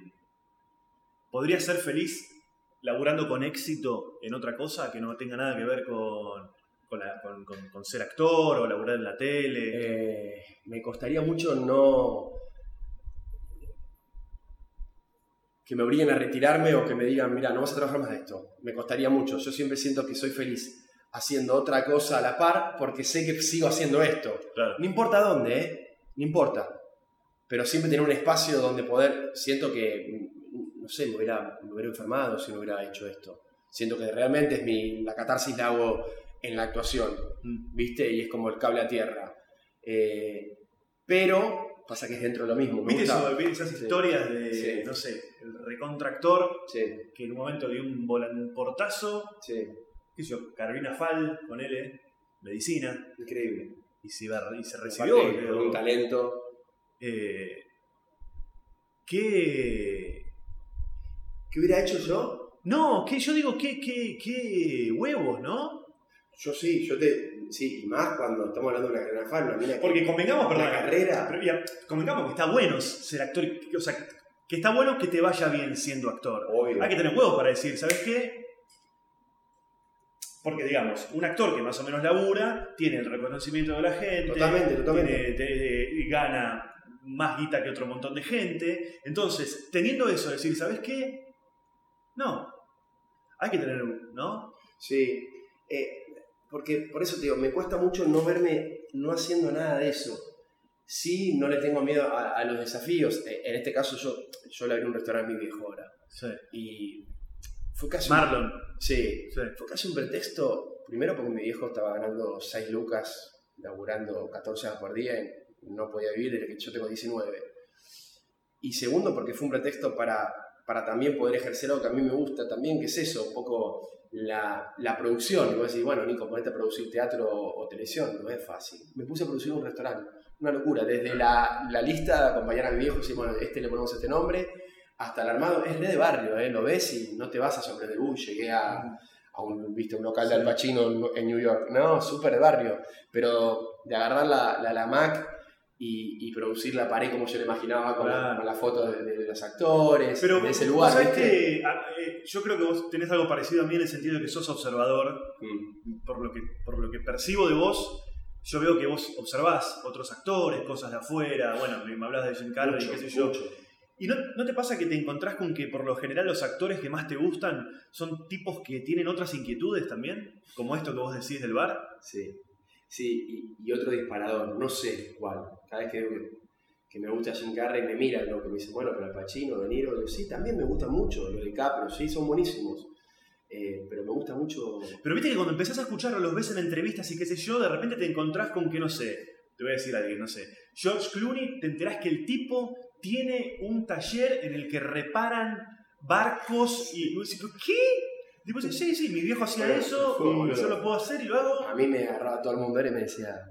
Speaker 1: podrías ser feliz laburando con éxito en otra cosa que no tenga nada que ver con, con, la- con- con- con ser actor o laburar en la tele?
Speaker 3: Eh, me costaría mucho no que me obliguen a retirarme o que me digan, mira, no vas a trabajar más de esto. Me costaría mucho. Yo siempre siento que soy feliz haciendo otra cosa a la par porque sé que sigo haciendo esto.
Speaker 1: Claro.
Speaker 3: No importa dónde, ¿eh? No importa. Pero siempre tener un espacio donde poder, siento que, mm, no sé, me hubiera, me hubiera enfermado si no hubiera hecho esto. Siento que realmente es mi, la catarsis la hago en la actuación,
Speaker 1: Mm.
Speaker 3: ¿viste? Y es como el cable a tierra. Eh, Pero pasa que es dentro de lo mismo.
Speaker 1: ¿Viste eso, ¿Viste esas
Speaker 3: Sí.
Speaker 1: historias de,
Speaker 3: Sí.
Speaker 1: no sé, el recontractor
Speaker 3: Sí,
Speaker 1: que en un momento dio un volanportazo,
Speaker 3: sí,
Speaker 1: qué sé yo, Carolina Fal, con él, medicina,
Speaker 3: increíble.
Speaker 1: y se, y se recibió.
Speaker 3: Aparte,
Speaker 1: creo.
Speaker 3: con un talento.
Speaker 1: Eh, ¿Qué...?
Speaker 3: ¿Qué hubiera hecho yo?
Speaker 1: No, que yo digo, qué, qué, qué huevos, ¿no?
Speaker 3: Yo sí, yo te. Sí, y más cuando estamos hablando de una carrera fan, una mina que-
Speaker 1: Porque convengamos, perdón,
Speaker 3: La carrera.
Speaker 1: pero ya, convengamos que está bueno ser actor, o sea, que está bueno que te vaya bien siendo actor.
Speaker 3: Obvio.
Speaker 1: Hay que tener huevos para decir, ¿sabes qué? Porque, digamos, un actor que más o menos labura, tiene el reconocimiento de la gente,
Speaker 3: Totalmente, totalmente.
Speaker 1: tiene- te- gana más guita que otro montón de gente. Entonces, teniendo eso, decir, ¿sabes qué? No. Hay que tener, ¿no?
Speaker 3: Sí, eh, porque por eso te digo, me cuesta mucho no verme no haciendo nada de eso. Sí, no le tengo miedo a, a los desafíos. Eh, en este caso, yo, yo le abrí un restaurante a mi viejo ahora.
Speaker 1: Sí.
Speaker 3: Y fue casi.
Speaker 1: Marlon.
Speaker 3: Sí,
Speaker 1: Sí.
Speaker 3: fue casi un pretexto. Primero, porque mi viejo estaba ganando 6 lucas, laburando 14 horas por día y no podía vivir desde que yo tengo 19. Y segundo, porque fue un pretexto para, para también poder ejercer algo que a mí me gusta también, que es eso, un poco la, la producción. Y vos decís, bueno, Nico, ponete a producir teatro o, o televisión, no es fácil. Me puse a producir un restaurante, una locura. Desde la, la lista de acompañar a mi viejo, decir, bueno, este le ponemos este nombre, hasta el armado, es re de barrio, ¿eh? lo ves y no te vas a. Uy, llegué a, a un, ¿viste? un local de Al Pacino en New York. No, súper de barrio. Pero de agarrar la, la, la Mac y, y producir la pared como yo la imaginaba, con,
Speaker 1: Claro.
Speaker 3: con la foto de, de los actores,
Speaker 1: Pero
Speaker 3: de ese lugar.
Speaker 1: sabés
Speaker 3: ¿viste?
Speaker 1: que, a- eh, yo creo que vos tenés algo parecido a mí en el sentido de que sos observador.
Speaker 3: Mm.
Speaker 1: Por lo que, por lo que percibo de vos, yo veo que vos observás otros actores, cosas de afuera. Bueno, me me hablas de Jim Carrey,
Speaker 3: Mucho,
Speaker 1: qué sé yo.
Speaker 3: mucho.
Speaker 1: ¿Y no, no te pasa que te encontrás con que por lo general los actores que más te gustan son tipos que tienen otras inquietudes también? Como esto que vos decís del bar.
Speaker 3: Sí, sí, y, y otro disparador, no sé cuál. Cada vez que, digo que, me gusta Jim Carrey me miran, ¿no? que me dicen, bueno, pero Al Pacino, De Niro, digo, sí, también me gusta mucho, los DiCaprio, sí, son buenísimos. Eh, pero me gusta mucho.
Speaker 1: Pero viste que cuando empezás a escucharlo, los ves en entrevistas y qué sé yo, de repente te encontrás con que, no sé, te voy a decir alguien, no sé, George Clooney, te enterás que el tipo tiene un taller en el que reparan barcos y ¿qué? Vos decís, sí, sí, mi viejo hacía eso y yo lo puedo hacer y lo hago.
Speaker 3: A mí me agarraba todo el mundo y me decía,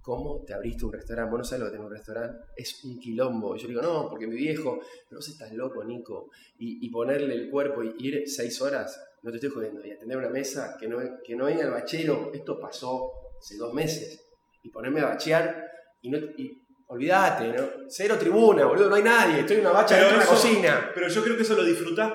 Speaker 3: ¿cómo te abriste un restaurante? Vos no sabés lo que tengo un restaurante. Es un quilombo. Y yo digo, no, porque mi viejo, no sé, estás loco, Nico. Y, y ponerle el cuerpo y ir seis horas, no te estoy jodiendo. Y atender una mesa, que no, que no venga el bachero. Esto pasó hace dos meses. Y ponerme a bachear y no... Y, Olvídate, ¿no? Cero tribuna, boludo, no hay nadie. Estoy en una bacha
Speaker 1: Pero
Speaker 3: de una cocina.
Speaker 1: Pero yo creo que eso lo disfrutás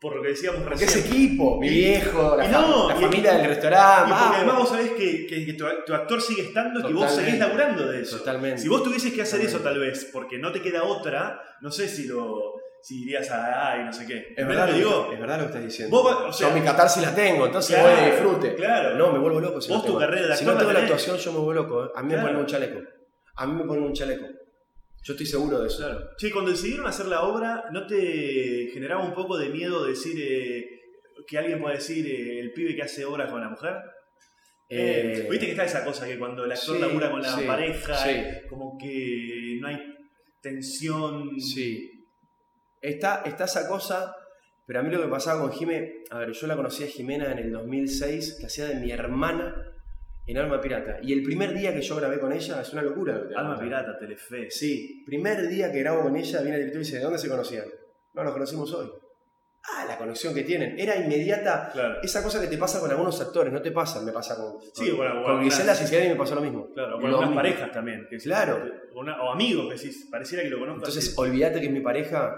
Speaker 1: por lo que decíamos
Speaker 3: Porque
Speaker 1: recién.
Speaker 3: es equipo, mi
Speaker 1: Y-
Speaker 3: viejo, la,
Speaker 1: y no,
Speaker 3: la
Speaker 1: y-
Speaker 3: familia del
Speaker 1: Y
Speaker 3: restaurante.
Speaker 1: porque
Speaker 3: vamos.
Speaker 1: además vos sabés que, que- que tu, tu actor sigue estando y vos seguís laburando de eso.
Speaker 3: Totalmente.
Speaker 1: Si vos tuvieses que hacer eso tal vez, porque no te queda otra, no sé si lo si irías a ay, no sé qué.
Speaker 3: Es
Speaker 1: ¿Entendés
Speaker 3: verdad,
Speaker 1: lo digo?
Speaker 3: es verdad lo que estás diciendo.
Speaker 1: Vos o sea-
Speaker 3: yo mi catarsis la tengo, entonces
Speaker 1: Claro,
Speaker 3: voy de disfrute.
Speaker 1: claro.
Speaker 3: No, me vuelvo loco. Si
Speaker 1: Vos
Speaker 3: no
Speaker 1: tu
Speaker 3: tengo-
Speaker 1: carrera de
Speaker 3: Si no tengo la actuación, yo me vuelvo loco. ¿eh? A mí
Speaker 1: Claro.
Speaker 3: me ponen un chaleco. A mí me ponen un chaleco. Yo estoy seguro de eso.
Speaker 1: Claro. Che, cuando decidieron hacer la obra, ¿no te generaba un poco de miedo decir eh, que alguien pueda decir eh, el pibe que hace obras con la mujer? Eh, Viste que está esa cosa que cuando el actor
Speaker 3: sí,
Speaker 1: labura con la
Speaker 3: sí,
Speaker 1: pareja,
Speaker 3: sí.
Speaker 1: como que no hay tensión.
Speaker 3: Sí. Está, está esa cosa, pero a mí lo que pasaba con Jimé, a ver, yo la conocí a Jimena en el 2006, que hacía de mi hermana en Alma Pirata. Y el primer día que yo grabé con ella, es una locura. lo que te
Speaker 1: Alma
Speaker 3: contar.
Speaker 1: pirata, Telefe.
Speaker 3: Sí, primer día que grabo con ella, viene el director y dice, ¿de dónde se conocían? No, nos conocimos hoy. Ah, la conexión que tienen. Era inmediata.
Speaker 1: Claro.
Speaker 3: Esa cosa que te pasa con algunos actores, no te pasa, me pasa con,
Speaker 1: Sí,
Speaker 3: con,
Speaker 1: bueno,
Speaker 3: con
Speaker 1: claro.
Speaker 3: Siciliani me pasó lo mismo.
Speaker 1: Claro, con algunas parejas también. que
Speaker 3: Claro.
Speaker 1: o una- o amigos que sí, pareciera que lo conozco.
Speaker 3: Entonces,
Speaker 1: así.
Speaker 3: olvídate que es mi pareja,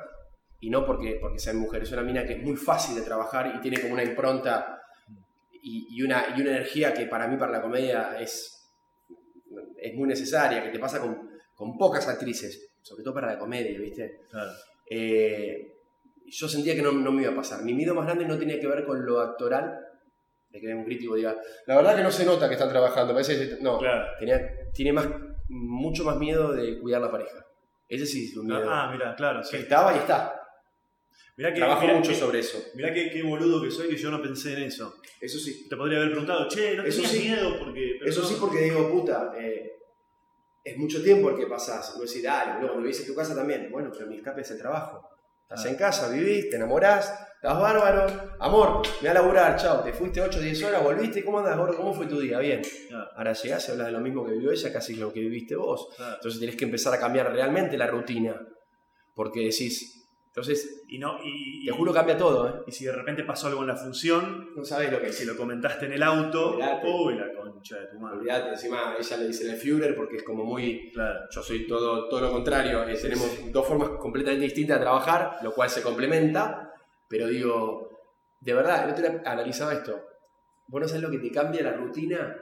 Speaker 3: y no porque, porque sea mi mujer, es una mina que es muy fácil de trabajar y tiene como una impronta y, y una, y una energía que para mí, para la comedia, es, es muy necesaria, que te pasa con, con pocas actrices, sobre todo para la comedia, ¿viste?
Speaker 1: Claro.
Speaker 3: Eh, yo sentía que no, no me iba a pasar. Mi miedo más grande no tenía que ver con lo actoral, de que un crítico diga, la verdad que no se nota que están trabajando, parece que-". no,
Speaker 1: Claro.
Speaker 3: tenía, tiene más, mucho más miedo de cuidar la pareja. Ese sí es un miedo.
Speaker 1: Ah, mira, claro,
Speaker 3: que
Speaker 1: sí.
Speaker 3: estaba y está.
Speaker 1: Mirá que,
Speaker 3: Trabajo
Speaker 1: mirá
Speaker 3: mucho
Speaker 1: que-
Speaker 3: sobre eso.
Speaker 1: Mirá que, qué boludo que soy que yo no pensé en eso.
Speaker 3: Eso sí.
Speaker 1: Te podría haber preguntado, che, ¿no
Speaker 3: Eso sí.
Speaker 1: miedo? Porque, pero
Speaker 3: Eso
Speaker 1: no.
Speaker 3: sí porque digo, puta, eh, es mucho tiempo el que pasás. Vos decís, dale, boludo, cuando vivís en tu casa también. Bueno, pero mi escape es el trabajo. Estás
Speaker 1: Ah.
Speaker 3: en casa, vivís, te enamorás, estás bárbaro. Amor, me voy a laburar, chao. Te fuiste 8 o 10 horas, volviste. ¿Cómo andas, gordo? ¿Cómo fue tu día? Bien.
Speaker 1: Claro,
Speaker 3: Ahora llegás y hablas de lo mismo que vivió ella, casi lo que viviste vos.
Speaker 1: claro.
Speaker 3: Entonces tenés que empezar a cambiar realmente la rutina. Porque decís, entonces,
Speaker 1: Y no, y,
Speaker 3: te juro cambia todo, ¿eh?
Speaker 1: y si de repente pasó algo en la función,
Speaker 3: No sabes lo que
Speaker 1: si
Speaker 3: es.
Speaker 1: lo comentaste en el auto,
Speaker 3: Olvidate.
Speaker 1: uy, la concha de tu madre.
Speaker 3: Olvídate, encima ella le dice el Führer porque es como muy.
Speaker 1: Claro.
Speaker 3: Yo soy todo, todo lo contrario. eh, tenemos dos formas completamente distintas de trabajar, lo cual se complementa. Pero digo, de verdad, el otro día analizaba esto. Vos no sabés lo que te cambia la rutina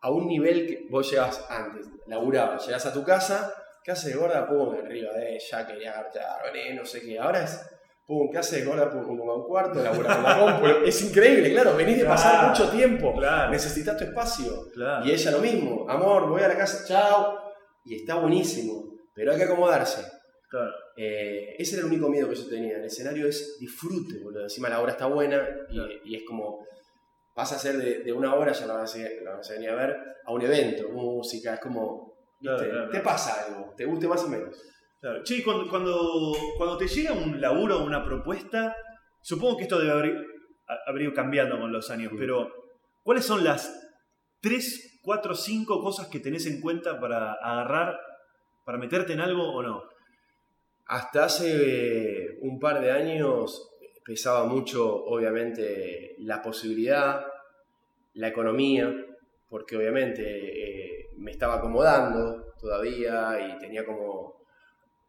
Speaker 3: a un nivel que vos llegas antes, laburabas, llegás a tu casa, ¿qué haces gorda? Pum, arriba de ella, quería agarrar, vení, no sé qué. Ahora es, pum, ¿qué haces gorda? Pum, como a un cuarto, laburás con la compu. Es increíble, claro, venís de pasar
Speaker 1: Claro,
Speaker 3: mucho tiempo,
Speaker 1: Claro.
Speaker 3: necesitas tu espacio.
Speaker 1: claro.
Speaker 3: Y ella lo mismo, amor, voy a la casa, chao. Y está buenísimo, pero hay que acomodarse.
Speaker 1: claro.
Speaker 3: Eh, ese era el único miedo que yo tenía. El escenario es disfrute, boludo. Encima la obra está buena y, es como. Pasa a ser de, de una hora, ya la vas, a, la vas a venir a ver, a un evento, música, es como.
Speaker 1: Claro,
Speaker 3: ¿viste?
Speaker 1: claro,
Speaker 3: Te pasa algo, te guste más o menos.
Speaker 1: Claro. Che, cuando, cuando, cuando te llega un laburo o una propuesta, supongo que esto debe haber, ha- haber ido cambiando con los años,
Speaker 3: Sí.
Speaker 1: pero ¿cuáles son las 3, 4, 5 cosas que tenés en cuenta para agarrar, para meterte en algo o no?
Speaker 3: Hasta hace eh, un par de años pesaba mucho, obviamente, la posibilidad, la economía, porque obviamente eh, me estaba acomodando todavía y tenía como...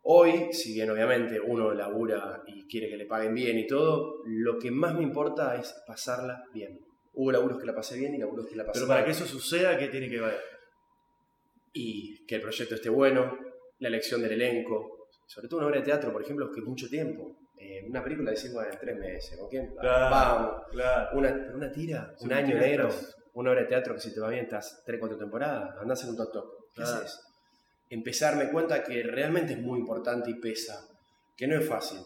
Speaker 3: Hoy, si bien obviamente uno labura y quiere que le paguen bien y todo, lo que más me importa es pasarla bien. Hubo laburos que la pasé bien y laburos que la pasé
Speaker 1: Pero para
Speaker 3: mal
Speaker 1: que eso suceda, ¿qué tiene que ver?
Speaker 3: y que el proyecto esté bueno, la elección del elenco, sobre todo una obra de teatro, por ejemplo, que es mucho tiempo. Eh, una película bueno, en tres meses, ¿con quién?
Speaker 1: Claro.
Speaker 3: Vamos.
Speaker 1: Claro.
Speaker 3: Una, una tira,
Speaker 1: Sí,
Speaker 3: un año negro, una obra de teatro que si te va bien estás tres, cuatro temporadas, andás en un toc. ¿Qué
Speaker 1: Claro.
Speaker 3: haces? Empezar a darme cuenta que realmente es muy importante y pesa, que no es fácil.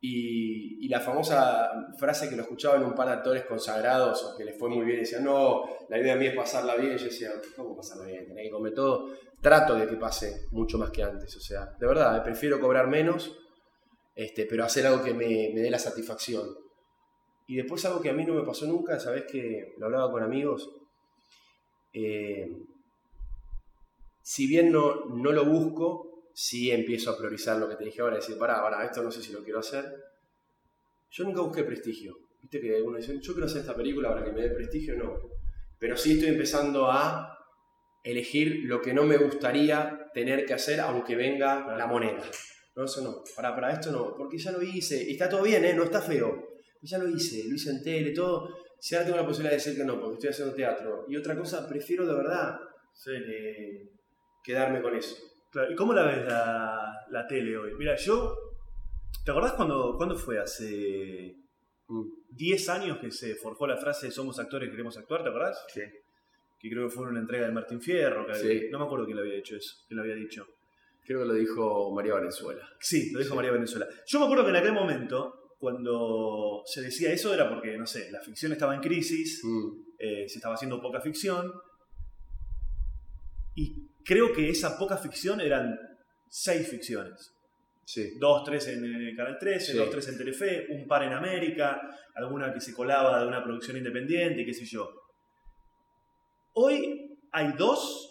Speaker 3: Y, y la famosa frase que lo escuchaba en un par de actores consagrados o que les fue muy bien, decían, no, la idea mía es pasarla bien. Y yo decía, ¿cómo pasarla bien? Tenés que comer todo. Trato de que pase mucho más que antes. O sea, de verdad, eh, prefiero cobrar menos, este, pero hacer algo que me, me dé la satisfacción. Y después algo que a mí no me pasó nunca, sabes que lo hablaba con amigos. Eh, si bien no, no lo busco, sí empiezo a priorizar lo que te dije ahora, decir, pará, pará, esto no sé si lo quiero hacer. Yo nunca busqué prestigio. Viste que uno dice, yo quiero hacer esta película para que me dé prestigio, no. Pero sí estoy empezando a elegir lo que no me gustaría tener que hacer, aunque venga la moneda. No, eso no. Para, para esto no. Porque ya lo hice. Y está todo bien, ¿eh? No está feo. Ya lo hice. Lo hice en tele, todo. Si ahora tengo la posibilidad de decir que no, porque estoy haciendo teatro. Y otra cosa, prefiero de verdad
Speaker 1: Sí.
Speaker 3: eh, quedarme con eso.
Speaker 1: Claro, ¿Y cómo la ves la, la tele hoy? Mira, yo. ¿Te acordás cuando, cuándo fue? Hace
Speaker 3: Mm.
Speaker 1: 10 años que se forjó la frase Somos actores, queremos actuar, ¿te acordás?
Speaker 3: Sí.
Speaker 1: Que creo que fue una entrega de Martín Fierro. que-
Speaker 3: Sí.
Speaker 1: No me acuerdo quién le había dicho eso. Quién lo había dicho.
Speaker 3: Creo que lo dijo María Valenzuela.
Speaker 1: Sí, lo dijo
Speaker 3: Sí.
Speaker 1: María Venezuela. Yo me acuerdo que en aquel momento, cuando se decía eso, era porque, no sé, la ficción estaba en crisis,
Speaker 3: Mm.
Speaker 1: eh, se estaba haciendo poca ficción. Y creo que esa poca ficción eran seis ficciones.
Speaker 3: Sí.
Speaker 1: Dos, tres en Canal 13,
Speaker 3: Sí.
Speaker 1: dos, tres en Telefe, un par en América, alguna que se colaba de una producción independiente, qué sé yo. Hoy hay dos.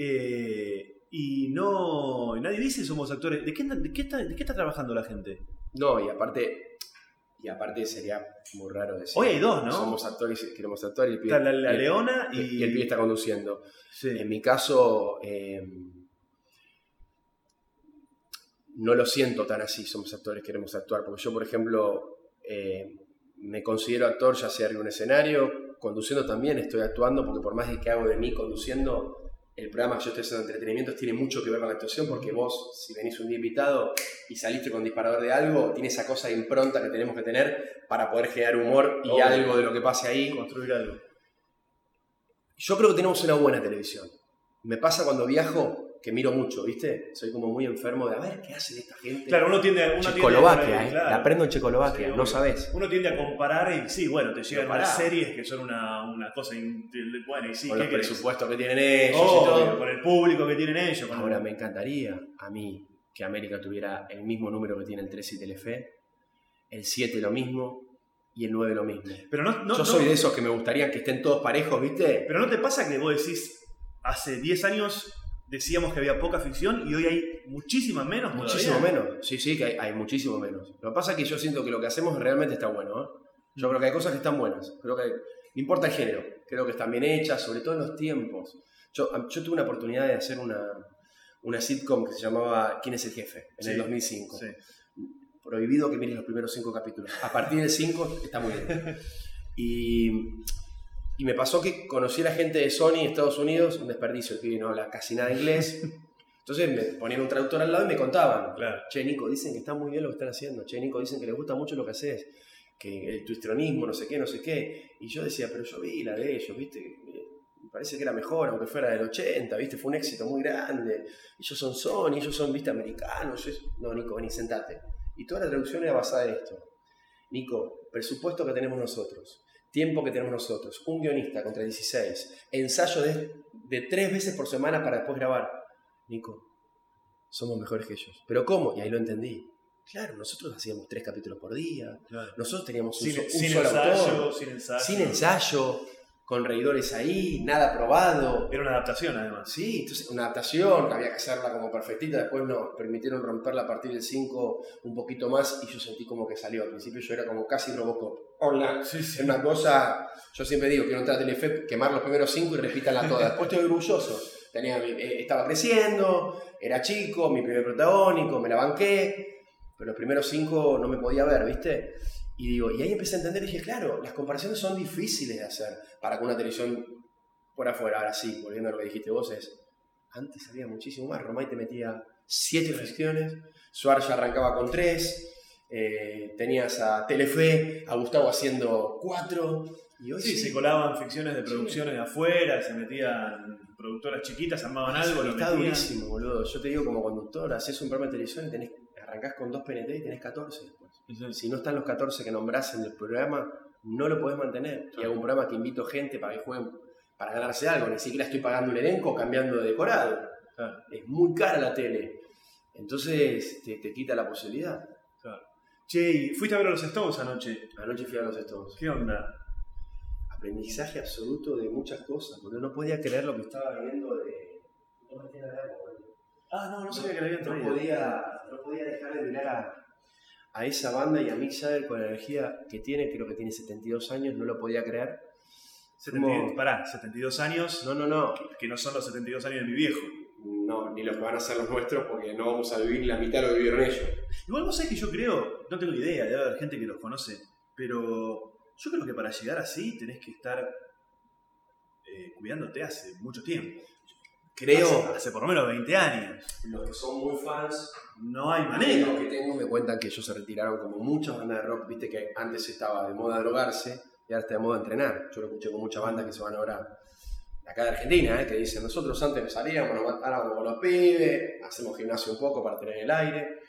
Speaker 1: eh, y no. nadie dice somos actores. ¿De qué, de qué está, de qué está trabajando la gente?
Speaker 3: No, y aparte, y aparte sería muy raro decir.
Speaker 1: Hoy hay dos, ¿no?
Speaker 3: Somos actores, queremos actuar y el pibe,
Speaker 1: Está la, la
Speaker 3: y el-
Speaker 1: Leona y.
Speaker 3: y el pibe está conduciendo.
Speaker 1: Sí.
Speaker 3: En mi caso, eh, no lo siento tan así, somos actores, queremos actuar. Porque yo, por ejemplo, eh, me considero actor, ya sea en un escenario, conduciendo también estoy actuando, porque por más de que hago de mí conduciendo, el programa que yo estoy haciendo de entretenimiento tiene mucho que ver con la actuación, porque vos, si venís un día invitado y saliste con disparador de algo, tiene esa cosa de impronta que tenemos que tener para poder generar humor y algo de lo que pase ahí.
Speaker 1: Construir algo.
Speaker 3: Yo creo que tenemos una buena televisión. Me pasa cuando viajo que miro mucho, ¿viste? Soy como muy enfermo de a ver qué hace esta gente.
Speaker 1: Claro, uno tiende,
Speaker 3: Checoslovaquia,
Speaker 1: a-
Speaker 3: ¿eh?
Speaker 1: claro.
Speaker 3: La aprendo en Checoslovaquia,
Speaker 1: Sí,
Speaker 3: no sabes.
Speaker 1: Uno tiende a comparar y sí, bueno, te llegan unas series que son una, una cosa. in- Bueno, y sí,
Speaker 3: con
Speaker 1: ¿qué
Speaker 3: los
Speaker 1: querés?
Speaker 3: presupuestos que tienen ellos y todo.
Speaker 1: con el público que tienen ellos.
Speaker 3: Ahora, me encantaría a mí que América tuviera el mismo número que tiene el 13 y Telefe, el 7 lo mismo y el 9 lo mismo.
Speaker 1: Pero no, no-
Speaker 3: Yo
Speaker 1: no-
Speaker 3: soy de esos que me gustaría que estén todos parejos, ¿viste?
Speaker 1: Pero no te pasa que vos decís, hace 10 años decíamos que había poca ficción y hoy hay muchísima menos.
Speaker 3: Muchísimo
Speaker 1: todavía.
Speaker 3: menos. Sí, sí, que hay, hay muchísimo menos. Lo que pasa es que yo siento que lo que hacemos realmente está bueno. ¿eh? Yo creo que hay cosas que están buenas. Creo que no importa el género. Creo que están bien hechas, sobre todo en los tiempos. Yo, yo tuve una oportunidad de hacer una, una sitcom que se llamaba ¿Quién es el jefe? En
Speaker 1: Sí,
Speaker 3: el 2005.
Speaker 1: sí.
Speaker 3: Prohibido que mires los primeros cinco capítulos. A partir del 5 está muy bien. Y, y me pasó que conocí a la gente de Sony Estados Unidos, un desperdicio, el pibe no habla casi nada inglés. Entonces me ponían un traductor al lado y me contaban.
Speaker 1: Claro.
Speaker 3: Che, Nico, dicen que está muy bien lo que están haciendo. Che, Nico, dicen que les gusta mucho lo que haces. Que el tuistronismo, no sé qué, no sé qué. Y yo decía, pero yo vi la de ellos, ¿viste? Me parece que era mejor, aunque fuera del 80, ¿viste? Fue un éxito muy grande. Ellos son Sony, ellos son, ¿viste? Americanos. Yo- No, Nico, vení, sentate. Y toda la traducción era basada en esto. Nico, presupuesto que tenemos nosotros, tiempo que tenemos nosotros, un guionista contra 16, ensayo de, de tres veces por semana para después grabar. Nico, somos mejores que ellos. ¿Pero cómo? Y ahí lo entendí. Claro, nosotros hacíamos tres capítulos por día,
Speaker 1: Claro.
Speaker 3: nosotros teníamos un,
Speaker 1: Sin,
Speaker 3: so- un
Speaker 1: sin
Speaker 3: solo
Speaker 1: ensayo,
Speaker 3: autor,
Speaker 1: sin ensayo.
Speaker 3: sin ensayo, con reidores ahí, nada probado.
Speaker 1: Era una adaptación además.
Speaker 3: Sí, entonces una adaptación que había que hacerla como perfectita, después nos permitieron romperla a partir del 5 un poquito más y yo sentí como que salió. Al principio yo era como casi Robocop. Hola,
Speaker 1: Sí,
Speaker 3: es una cosa, yo siempre digo, quiero entrar a Telefe, quemar los primeros cinco y repítanla todas. Después estoy orgulloso. Tenía, eh, estaba creciendo, era chico, mi primer protagónico, me la banqué, pero los primeros cinco no me podía ver, ¿viste? Y digo, y ahí empecé a entender y dije, claro, las comparaciones son difíciles de hacer para que una televisión por afuera. Ahora sí, volviendo a lo que dijiste vos, es, antes había muchísimo más. Romay te metía siete ficciones, Suar ya arrancaba con tres, eh, tenías a Telefe, a Gustavo haciendo cuatro, y hoy
Speaker 1: Sí,
Speaker 3: sí,
Speaker 1: se colaban ficciones de producciones de afuera, se metían productoras chiquitas, armaban algo, lo
Speaker 3: está
Speaker 1: metían.
Speaker 3: durísimo, boludo. Yo te digo como conductor, haces un programa de televisión y tenés, arrancás con dos PNT y tenés 14 después. Si no están los 14 que nombrás en el programa, no lo podés mantener. Y hago un programa que invito gente para que jueguen, para ganarse algo. Ni siquiera estoy pagando un elenco cambiando de decorado.
Speaker 1: Claro,
Speaker 3: Es muy cara la tele. Entonces te, te quita la posibilidad.
Speaker 1: claro. Che, ¿y fuiste a ver a los Stones anoche.
Speaker 3: Anoche fui a los Stones.
Speaker 1: ¿Qué onda?
Speaker 3: Aprendizaje absoluto de muchas cosas. Porque no podía creer lo que estaba viendo de... No me tiene nada.
Speaker 1: Ah, no, no sabía que le habían
Speaker 3: no
Speaker 1: traído.
Speaker 3: podía, no podía dejar de mirar a, a esa banda y a Mick Jagger con la energía que tiene, creo que tiene 72 años, no lo podía creer.
Speaker 1: 72,
Speaker 3: Como-
Speaker 1: pará, 72 años,
Speaker 3: No, no, no,
Speaker 1: que no son los 72 años de mi viejo.
Speaker 3: no, ni los que van a ser los nuestros porque no vamos a vivir la mitad de lo que vivieron ellos.
Speaker 1: Igual vos sabés que yo creo, no tengo idea, debe haber gente que los conoce, pero yo creo que para llegar así tenés que estar eh, cuidándote hace mucho tiempo.
Speaker 3: Creo,
Speaker 1: Hace, hace por lo menos 20 años.
Speaker 3: los que son muy fans,
Speaker 1: No hay
Speaker 3: los
Speaker 1: manera.
Speaker 3: que tengo me cuentan que ellos se retiraron como muchas bandas de rock, viste que antes estaba de moda drogarse y ahora está de moda entrenar. Yo lo escuché con muchas bandas que se van ahora de acá de Argentina, ¿eh? que dicen, nosotros antes nos salíamos, nos matábamos con los pibes, hacemos gimnasio un poco para tener el aire.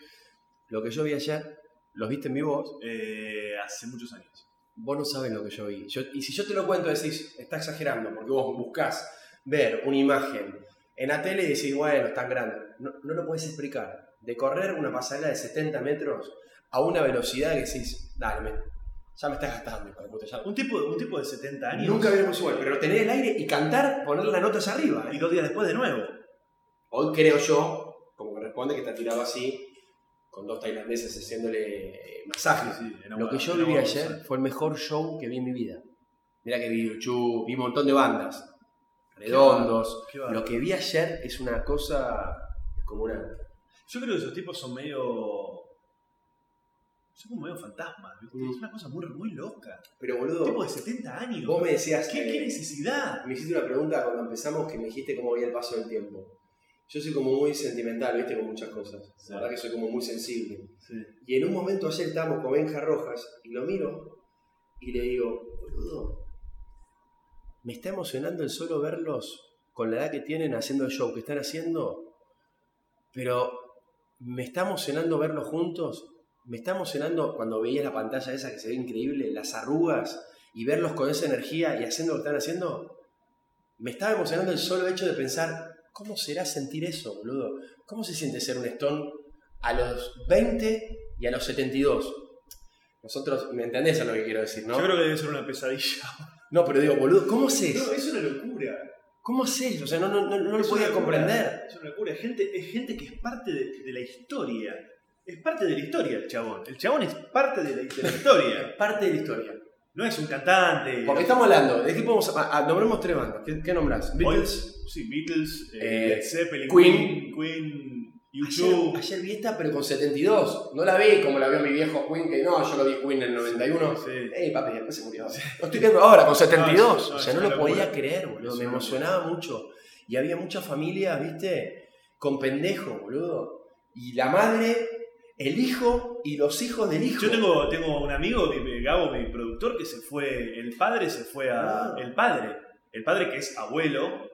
Speaker 3: Lo que yo vi ayer, ¿los viste en mi voz?
Speaker 1: Eh, hace muchos años.
Speaker 3: Vos no sabes lo que yo vi. Yo- y si yo te lo cuento, decís, está exagerando, porque vos buscás ver una imagen en la tele y decís, bueno, es tan grande. No, no lo podés explicar. De correr una pasarela de 70 metros a una velocidad que decís, dale, me- ya me estás gastando, ya-
Speaker 1: Un tipo, un tipo de 70 años.
Speaker 3: Nunca vimos igual, pero tener el aire y cantar, poner las notas arriba.
Speaker 1: Y dos días después de nuevo.
Speaker 3: Hoy creo yo, como corresponde, que está tirado así, con dos tailandeses haciéndole eh, masajes.
Speaker 1: Sí, sí, en
Speaker 3: Lo que yo viví ayer fue el mejor show que vi en mi vida. Mira que vi Chu, vi un montón de bandas, redondos.
Speaker 1: Qué bárbaro.
Speaker 3: Lo que vi ayer es una cosa descomunal.
Speaker 1: Yo creo que esos tipos son medio. Son como medio fantasmas.
Speaker 3: Mm.
Speaker 1: Es una cosa muy, muy loca.
Speaker 3: Pero boludo,
Speaker 1: tipo de 70 años.
Speaker 3: vos me decías
Speaker 1: ¿Qué,
Speaker 3: que
Speaker 1: qué necesidad?
Speaker 3: me hiciste una pregunta cuando empezamos que me dijiste cómo veía el paso del tiempo. Yo soy como muy sentimental, viste, con muchas cosas.
Speaker 1: Sí.
Speaker 3: La verdad que soy como muy sensible.
Speaker 1: Sí.
Speaker 3: Y en un momento ayer estábamos con Benja Rojas y lo miro y le digo, boludo, me está emocionando el solo verlos con la edad que tienen haciendo el show que están haciendo Pero me está emocionando verlos juntos. Me está emocionando cuando veía la pantalla esa que se ve increíble, las arrugas, y verlos con esa energía y haciendo lo que están haciendo. Me estaba emocionando el solo hecho de pensar, ¿cómo será sentir eso, boludo? ¿Cómo se siente ser un Stone a los 20 y a los 72? Nosotros, ¿me entendés a lo que quiero decir, no?
Speaker 1: Yo creo que debe ser una pesadilla.
Speaker 3: No, pero digo, boludo, ¿cómo haces?
Speaker 1: No, es una locura.
Speaker 3: ¿Cómo haces? O sea, no, no, no, no lo podía comprender.
Speaker 1: Es una locura. Es gente, es gente que es parte de, de la historia. Es parte de la historia el chabón. El chabón es parte de la, de la historia.
Speaker 3: Parte de la historia.
Speaker 1: No es un cantante.
Speaker 3: Porque estamos hablando, ¿de qué podemos a, a- nombremos tres bandas? ¿Qué, qué nombrás? Beatles.
Speaker 1: Sí, Beatles, eh,
Speaker 3: Eh,
Speaker 1: Zeppelin,
Speaker 3: Queen.
Speaker 1: Queen, Queen,
Speaker 3: Ayer,
Speaker 1: YouTube.
Speaker 3: ayer vi esta, pero con 72. No la vi como la vio mi viejo Queen, que no, yo lo vi Queen en el 91.
Speaker 1: Sí.
Speaker 3: Ey, papi, después se murió. Lo estoy viendo ahora, con 72.
Speaker 1: No,
Speaker 3: o sea, no lo podía creer, boludo. Me emocionaba mucho. Y había muchas familias, viste, con pendejos, boludo. Y la madre, el hijo y los hijos del hijo.
Speaker 1: Yo tengo, tengo un amigo, mi- Gabo, mi productor, que se fue, el padre se fue a...
Speaker 3: Ah.
Speaker 1: El padre, el padre que es abuelo,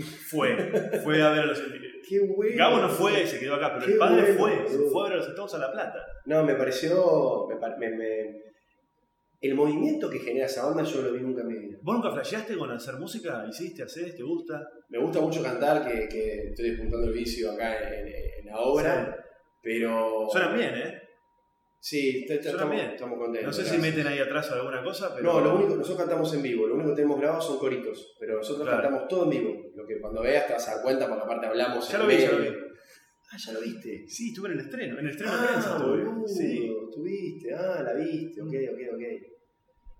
Speaker 1: fue, fue a ver a los...
Speaker 3: Qué bueno.
Speaker 1: Gabo no fue, se quedó acá, pero
Speaker 3: Qué
Speaker 1: el padre
Speaker 3: bueno,
Speaker 1: fue, se fue a ver a los Estados a La Plata.
Speaker 3: No, me pareció. me me- me- el movimiento que genera esa banda yo lo vi nunca en mi vida.
Speaker 1: ¿Vos nunca flasheaste con hacer música? ¿Hiciste, haces, te gusta?
Speaker 3: Me gusta mucho cantar, que, que estoy despuntando el vicio acá en, en la obra, pero.
Speaker 1: Suenan bien, ¿eh?
Speaker 3: Sí, estamos, contentos.
Speaker 1: No sé si meten ahí atrás alguna cosa, pero...
Speaker 3: No, lo único, nosotros cantamos en vivo, lo único que tenemos grabado son coritos, pero nosotros
Speaker 1: Claro.
Speaker 3: cantamos todo en vivo. Lo que cuando veas te vas a dar cuenta, porque aparte hablamos.
Speaker 1: Ya
Speaker 3: en
Speaker 1: lo vi, ya lo vi.
Speaker 3: Ah, ya lo viste.
Speaker 1: Sí, estuve en el estreno, en el estreno de
Speaker 3: Ah,
Speaker 1: prensa estuve.
Speaker 3: boludo,
Speaker 1: Sí.
Speaker 3: estuviste, ah, la viste, ok, ok, ok.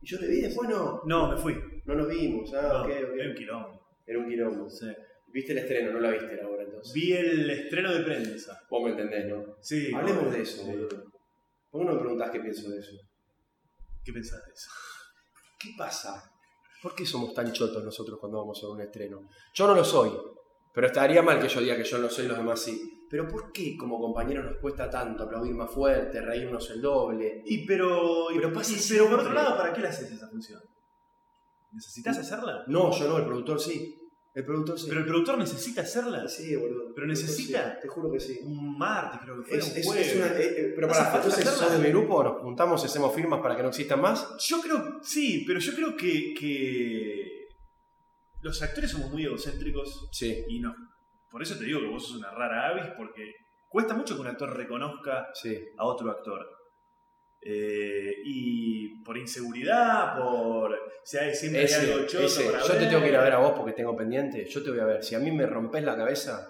Speaker 3: Y yo te vi después, no,
Speaker 1: No, me fui.
Speaker 3: no nos vimos, ah,
Speaker 1: No,
Speaker 3: ok,
Speaker 1: era un
Speaker 3: ok.
Speaker 1: quilombo.
Speaker 3: Era un quilombo.
Speaker 1: Sí.
Speaker 3: Viste el estreno, no la viste la obra entonces.
Speaker 1: Vi el estreno de prensa.
Speaker 3: Vos me entendés, ¿no?
Speaker 1: Sí.
Speaker 3: Hablemos
Speaker 1: no,
Speaker 3: de eso, boludo. ¿Por qué no me preguntás qué pienso de eso?
Speaker 1: ¿Qué pensás de eso?
Speaker 3: ¿Qué pasa? ¿Por qué somos tan chotos nosotros cuando vamos a un estreno? Yo no lo soy, pero estaría mal que yo diga que yo no soy y los demás sí. Pero ¿por qué como compañeros nos cuesta tanto aplaudir más fuerte, reírnos el doble?
Speaker 1: Y pero, y-
Speaker 3: Pero pasa
Speaker 1: y- pero por otro lado, ¿para qué le haces esa función? ¿Necesitas hacerla?
Speaker 3: No, yo no, el productor sí. El productor sí.
Speaker 1: Pero el productor necesita hacerla.
Speaker 3: Sí, boludo.
Speaker 1: Pero necesita.
Speaker 3: sí, Te juro que sí.
Speaker 1: Un martes, creo que fue.
Speaker 3: Es,
Speaker 1: un
Speaker 3: es-
Speaker 1: jueves.
Speaker 3: es una, eh, eh, pero
Speaker 1: ¿Hace
Speaker 3: para, entonces sos de mi grupo, nos juntamos y hacemos firmas para que no existan más.
Speaker 1: Yo creo, sí, pero yo creo que, que los actores somos muy egocéntricos
Speaker 3: Sí,
Speaker 1: y no. Por eso te digo que vos sos una rara avis, porque cuesta mucho que un actor reconozca
Speaker 3: sí.
Speaker 1: a otro actor. Eh, y por inseguridad, por. Si hay, siempre
Speaker 3: Ese,
Speaker 1: hay algo choto
Speaker 3: ese,
Speaker 1: para
Speaker 3: yo te tengo que ir a ver a vos porque tengo pendiente. Yo te voy a ver. Si a mí me rompes la cabeza,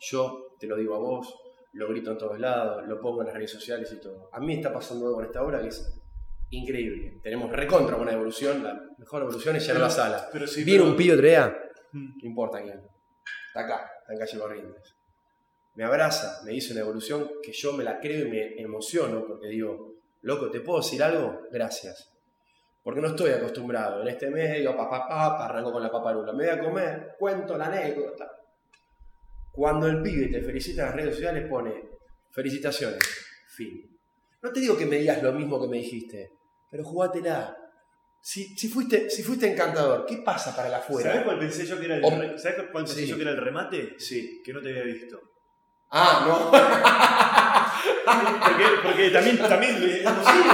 Speaker 3: yo te lo digo a vos, lo grito en todos lados, lo pongo en las redes sociales y todo. A mí está pasando algo en esta obra que es increíble. Tenemos recontra buena evolución. La mejor evolución es llenar la sala.
Speaker 1: Pero sí,
Speaker 3: Viene
Speaker 1: pero-
Speaker 3: un pillo otro día,
Speaker 1: Mm.
Speaker 3: no importa quién. Está acá, está en calle Corrientes. Me abraza, me dice una evolución que yo me la creo y me emociono porque digo, loco, ¿te puedo decir algo? Gracias. Porque no estoy acostumbrado. En este medio, papá, papá, arranco con la paparula. Me voy a comer, cuento la anécdota. Cuando el pibe te felicita en las redes sociales, pone felicitaciones, fin. No te digo que me digas lo mismo que me dijiste, pero jugátela. Si, si, fuiste, si fuiste encantador, ¿qué pasa para la afuera?
Speaker 1: ¿Sabés cuál pensé yo que era el,
Speaker 3: O-
Speaker 1: re- ¿sabés cuál pensé
Speaker 3: Sí.
Speaker 1: yo que era el remate?
Speaker 3: Sí.
Speaker 1: Que no te había visto.
Speaker 3: Ah, no.
Speaker 1: Porque, porque también, también es posible.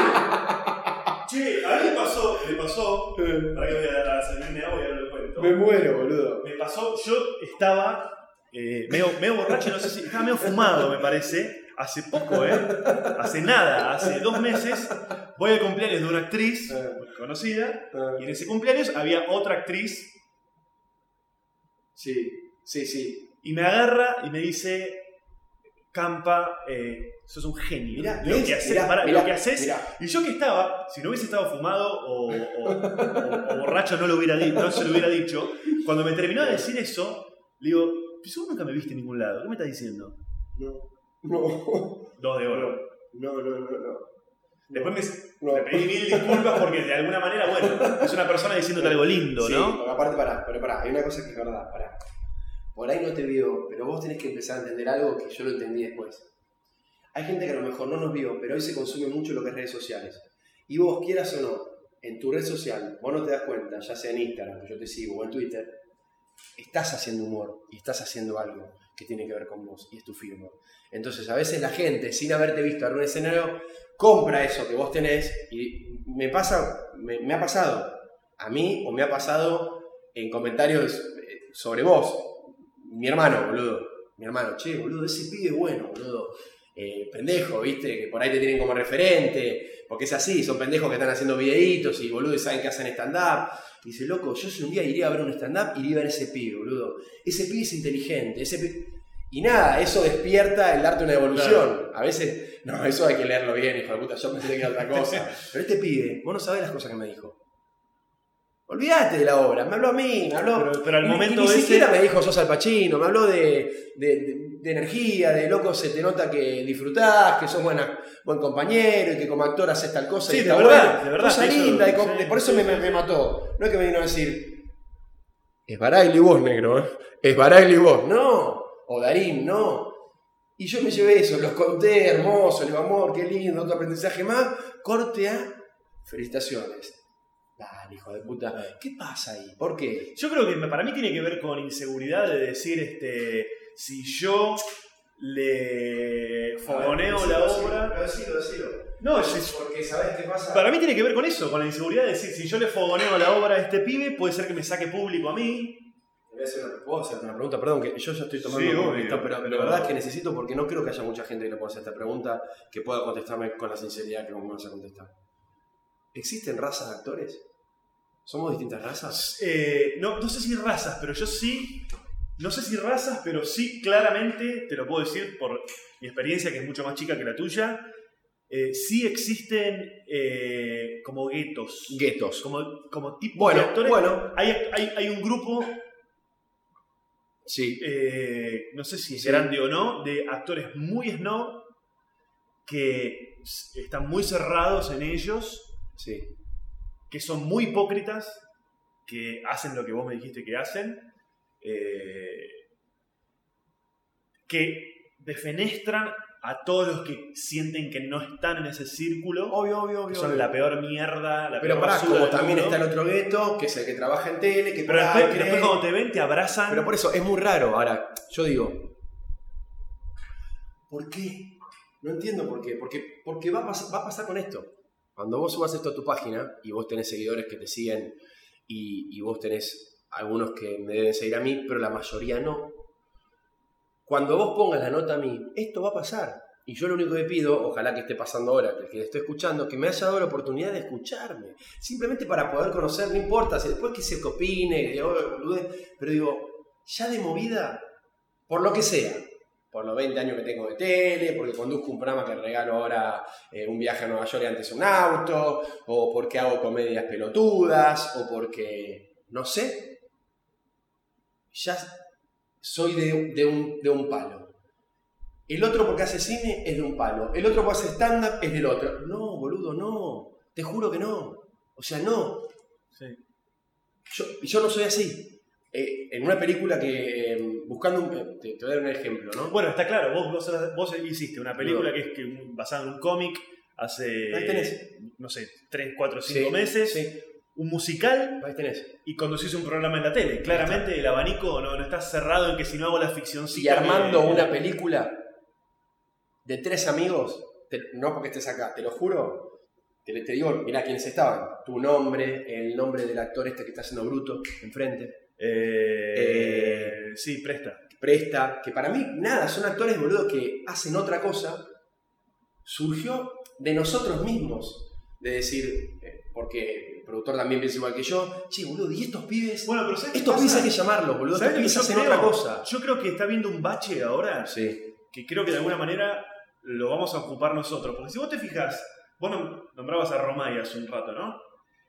Speaker 1: Che, a mí me pasó, me pasó, para que voy a agua y ahora lo cuento.
Speaker 3: Me muero, boludo.
Speaker 1: Me pasó, yo estaba eh, medio, medio borracho, no sé si, estaba medio fumado, me parece, hace poco, ¿eh? Hace nada, hace dos meses, voy al cumpleaños de una actriz conocida, y en ese cumpleaños había otra actriz,
Speaker 3: Sí, sí, sí.
Speaker 1: y me agarra y me dice, Campa, eh, sos un genio.
Speaker 3: Mirá,
Speaker 1: lo,
Speaker 3: ¿ves?
Speaker 1: que haces,
Speaker 3: Mirá,
Speaker 1: pará,
Speaker 3: mirá,
Speaker 1: lo que haces
Speaker 3: mirá.
Speaker 1: Y yo que estaba, si no hubiese estado fumado o, o- o- o borracho no, lo hubiera no se lo hubiera dicho, cuando me terminó de decir eso, le digo, "Pero vos nunca me viste en ningún lado, ¿qué me estás diciendo?
Speaker 3: No, no,
Speaker 1: Dos de oro.
Speaker 3: no, no, no, no.
Speaker 1: Después me,
Speaker 3: No.
Speaker 1: pedí mil disculpas porque de alguna manera, bueno, es una persona diciéndote algo lindo,
Speaker 3: Sí,
Speaker 1: ¿no?
Speaker 3: aparte, pará, pero pará, hay una cosa que es verdad, pará. Por ahí no te vio, pero vos tenés que empezar a entender algo que yo lo entendí después. Hay gente que a lo mejor no nos vio, pero hoy se consume mucho lo que es redes sociales. Y vos, quieras o no, en tu red social, vos no te das cuenta, ya sea en Instagram, que yo te sigo, o en Twitter, estás haciendo humor y estás haciendo algo. que tiene que ver con vos y es tu firma. Entonces, a veces la gente, sin haberte visto en un escenario, compra eso que vos tenés y me pasa, me, me ha pasado a mí o me ha pasado en comentarios eh, sobre vos. Mi hermano, boludo. Mi hermano, che, boludo, ese pibe es bueno, boludo. Eh, pendejo, viste, que por ahí te tienen como referente, porque es así, son pendejos que están haciendo videitos y boludo y saben que hacen stand-up. Y dice, loco, yo si un día iría a ver un stand-up, iría a ver ese pibe, boludo. Ese pibe es inteligente, ese pibe... Y nada, eso despierta el darte una evolución. A veces, no, eso hay que leerlo bien, hijo de puta, yo pensé que era otra cosa. Pero este pibe, vos no sabés las cosas que me dijo. Olvídate de la obra, me habló a mí, me habló.
Speaker 1: Pero- pero al
Speaker 3: y
Speaker 1: momento
Speaker 3: y ni
Speaker 1: ese-
Speaker 3: siquiera me dijo sos al Pacino, me habló de, de- de- de energía, de loco se te nota que disfrutás, que sos buena, buen compañero y que como actor haces tal cosa.
Speaker 1: Sí,
Speaker 3: y
Speaker 1: de verdad, de verdad,
Speaker 3: Cosa
Speaker 1: te hizo-
Speaker 3: linda, y
Speaker 1: sí,
Speaker 3: por eso
Speaker 1: sí,
Speaker 3: me, me- mató. No es que me vino a decir, es Baragli vos, negro, ¿eh? es Baragli vos. No, o Darín, no. Y yo me llevé eso, los conté, hermoso, digo, amor, qué lindo, otro aprendizaje más. Corte a felicitaciones. Dale, hijo de puta. ¿Qué pasa ahí? ¿Por qué?
Speaker 1: Yo creo que para mí tiene que ver con inseguridad de decir, este, si yo le fogoneo la obra.
Speaker 3: Decilo, decilo.
Speaker 1: No, es-
Speaker 3: Porque sabes qué pasa.
Speaker 1: para mí tiene que ver con eso, con la inseguridad de decir, si yo le fogoneo la obra a este pibe, puede ser que me saque público a mí.
Speaker 3: Voy a hacer una, ¿puedo hacerte una pregunta? Perdón, que yo ya estoy tomando
Speaker 1: Sí, obvio,
Speaker 3: pero la verdad es que necesito porque no creo que haya mucha gente que le pueda hacer esta pregunta que pueda contestarme con la sinceridad que me vas a contestar. ¿Existen razas de actores? ¿Somos distintas razas?
Speaker 1: Eh, no, no sé si razas, pero yo sí. No sé si razas, pero sí claramente, te lo puedo decir por mi experiencia, que es mucho más chica que la tuya. eh, sí existen eh, como guetos.
Speaker 3: Guetos.
Speaker 1: Como, como tipos
Speaker 3: Bueno,
Speaker 1: de actores.
Speaker 3: bueno.
Speaker 1: Hay, hay, hay un grupo,
Speaker 3: Sí.
Speaker 1: eh, no sé si es
Speaker 3: Sí.
Speaker 1: grande o no, de actores muy snob que están muy cerrados en ellos
Speaker 3: Sí.
Speaker 1: que son muy hipócritas, que hacen lo que vos me dijiste que hacen, eh, que defenestran a todos los que sienten que no están en ese círculo,
Speaker 3: Obvio, obvio,
Speaker 1: que
Speaker 3: obvio.
Speaker 1: son
Speaker 3: obvio.
Speaker 1: la peor mierda, la
Speaker 3: Pero
Speaker 1: peor
Speaker 3: pará, como también
Speaker 1: mundo.
Speaker 3: está el otro gueto, que es el que trabaja en tele, que
Speaker 1: Pero después, después cuando te ven te abrazan.
Speaker 3: Pero por eso es muy raro. Ahora, yo digo, ¿por qué? No entiendo por qué. Porque, porque va, a va a pasar con esto. Cuando vos subas esto a tu página y vos tenés seguidores que te siguen y, vos tenés algunos que me deben seguir a mí, pero la mayoría no. Cuando vos pongas la nota a mí, esto va a pasar. Y yo lo único que pido, ojalá que esté pasando ahora, que el que esté escuchando, que me haya dado la oportunidad de escucharme. Simplemente para poder conocer, no importa, si después que se opine, "Oh, boludez", pero digo, ya de movida, por lo que sea, por los 20 años que tengo de tele, porque conduzco un programa que regalo ahora eh, un viaje a Nueva York y antes un auto, o porque hago comedias pelotudas, o porque, no sé, ya soy de, de un, de un palo. El otro porque hace cine es de un palo. El otro porque hace stand-up es del otro. No, boludo, no. Te juro que no. O sea, no.
Speaker 1: Sí.
Speaker 3: Yo, yo no soy así. Eh, en una película que. eh, Buscando un. Te, te voy a dar un ejemplo, ¿no?
Speaker 1: Bueno, está claro, vos, vos, vos hiciste una película que es que, un- basada en un cómic hace,
Speaker 3: Ahí tenés.
Speaker 1: no sé, 3, 4, 5
Speaker 3: Sí,
Speaker 1: meses,
Speaker 3: Sí,
Speaker 1: un musical
Speaker 3: ahí tenés.
Speaker 1: y conducís un programa en la tele. Claramente el abanico no, no está cerrado en que si no hago la ficcióncita...
Speaker 3: Y armando
Speaker 1: me-
Speaker 3: una película de tres amigos, te- no porque estés acá, te lo juro, te, te digo, mirá quiénes estaban. Tu nombre, el nombre del actor este que está haciendo bruto enfrente.
Speaker 1: Eh, sí, presta.
Speaker 3: Presta, que para mí, nada, son actores, boludo, que hacen otra cosa. Surgió de nosotros mismos. De decir, eh, porque el productor también piensa igual que yo, che, boludo, ¿y estos pibes?
Speaker 1: Bueno, pero ¿sabes qué
Speaker 3: estos pibes hay que llamarlos, boludo.
Speaker 1: ¿Sabes
Speaker 3: Estos pibes
Speaker 1: yo
Speaker 3: hacen
Speaker 1: creo?
Speaker 3: otra cosa.
Speaker 1: Yo creo que está viendo un bache ahora
Speaker 3: Sí,
Speaker 1: que creo que de alguna manera lo vamos a ocupar nosotros. Porque si vos te fijas, vos nom- nombrabas a Romay hace un rato, ¿no?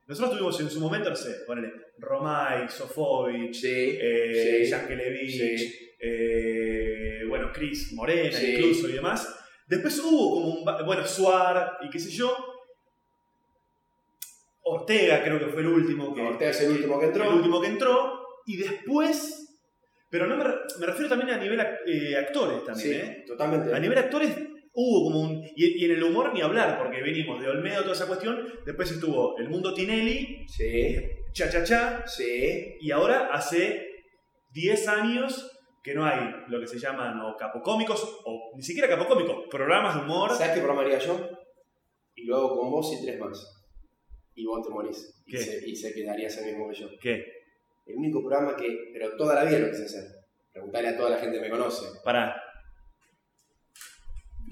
Speaker 1: Nosotros tuvimos en su momento, no sé, ponele, Romay, Sofovich,
Speaker 3: sí,
Speaker 1: eh,
Speaker 3: sí.
Speaker 1: Yankelevich,
Speaker 3: Sí.
Speaker 1: eh, bueno, Chris Morena incluso y demás. Después hubo como un, bueno, Suar y qué sé yo. Ortega creo que fue el último que,
Speaker 3: Ortega es el último que entró.
Speaker 1: el último que entró. Y después, pero no me, me refiero también a nivel eh, actores también,
Speaker 3: Sí,
Speaker 1: ¿eh?
Speaker 3: totalmente.
Speaker 1: A nivel actores hubo como un... Y, y en el humor ni hablar, porque venimos de Olmedo, toda esa cuestión. Después estuvo El Mundo Tinelli,
Speaker 3: Sí,
Speaker 1: Cha Cha Cha,
Speaker 3: sí.
Speaker 1: y ahora hace 10 años que no hay lo que se llaman o capocómicos, o ni siquiera capocómicos, programas de humor.
Speaker 3: ¿Sabes qué programa haría yo? Y lo hago con vos y tres más. Y vos te morís. Y
Speaker 1: ¿Qué?
Speaker 3: y sé que darías el mismo que yo.
Speaker 1: ¿Qué?
Speaker 3: El único programa que, pero toda la vida lo quise hacer. Preguntarle a toda la gente que me conoce.
Speaker 1: Pará.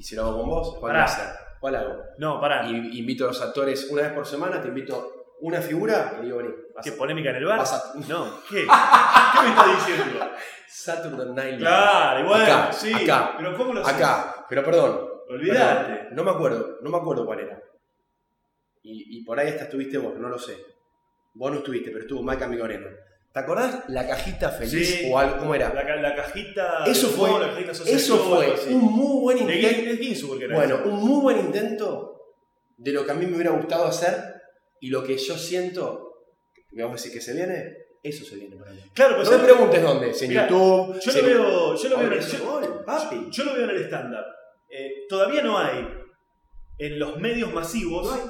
Speaker 3: Si lo hago con vos, ¿cuál
Speaker 1: Pará.
Speaker 3: va a ser? ¿Cuál hago?
Speaker 1: No, pará.
Speaker 3: Y invito a los actores una vez por semana, te invito una figura y digo, vení. vas
Speaker 1: ¿Qué
Speaker 3: a-
Speaker 1: polémica en el bar?
Speaker 3: vas a-
Speaker 1: No, ¿qué? ¿Qué me estás diciendo?
Speaker 3: Saturday Night Live.
Speaker 1: Claro, igual,
Speaker 3: Acá,
Speaker 1: sí.
Speaker 3: acá,
Speaker 1: pero ¿cómo lo sé?
Speaker 3: Acá, pero perdón.
Speaker 1: Olvídate.
Speaker 3: No me acuerdo, no me acuerdo cuál era. Y, y por ahí hasta estuviste vos, no lo sé. Vos no estuviste, pero estuvo Maika Migoreno. ¿Te acordás la cajita feliz
Speaker 1: Sí.
Speaker 3: o algo? ¿Cómo era?
Speaker 1: La, la cajita.
Speaker 3: Eso fue-
Speaker 1: humor, la cajita social,
Speaker 3: Eso fue un muy buen intento.
Speaker 1: De
Speaker 3: Bueno, un muy buen intento de lo que a mí me hubiera gustado hacer y lo que yo siento, vamos a decir que se viene, eso se viene para mí.
Speaker 1: Claro, pues
Speaker 3: No me preguntes dónde, si en
Speaker 1: Mirá,
Speaker 3: YouTube.
Speaker 1: Yo lo veo, yo lo veo, en el, yo,
Speaker 3: papi.
Speaker 1: yo lo veo en el stand-up. Eh, todavía no hay en los medios masivos
Speaker 3: No hay.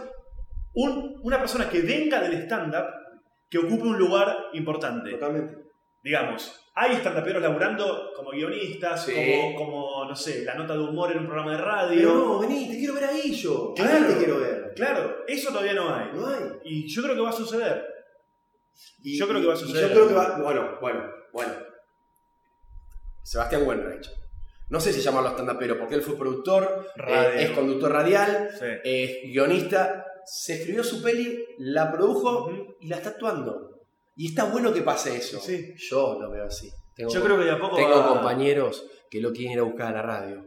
Speaker 1: un- una persona que venga del stand-up que ocupe un lugar importante.
Speaker 3: Totalmente.
Speaker 1: Digamos, hay stand-uperos laburando como guionistas,
Speaker 3: Sí.
Speaker 1: como, como, no sé, la nota de humor en un programa de radio.
Speaker 3: Pero no, vení, te quiero ver ahí yo.
Speaker 1: Claro.
Speaker 3: Ahí te quiero ver.
Speaker 1: Claro, eso todavía no hay.
Speaker 3: No hay.
Speaker 1: Y yo creo que va a suceder.
Speaker 3: Y-
Speaker 1: Yo creo que va a suceder.
Speaker 3: Yo creo que va. Bueno, bueno, bueno. Sebastián Wenreich. No sé si llamarlo stand-upero, porque él fue productor, eh, es conductor radial,
Speaker 1: Sí.
Speaker 3: es guionista. Se escribió su peli, la produjo y la está actuando. Y está bueno que pase eso.
Speaker 1: Sí.
Speaker 3: Yo lo veo así. Tengo,
Speaker 1: Yo creo que de a poco
Speaker 3: tengo
Speaker 1: va-
Speaker 3: compañeros que lo quieren ir a buscar a la radio.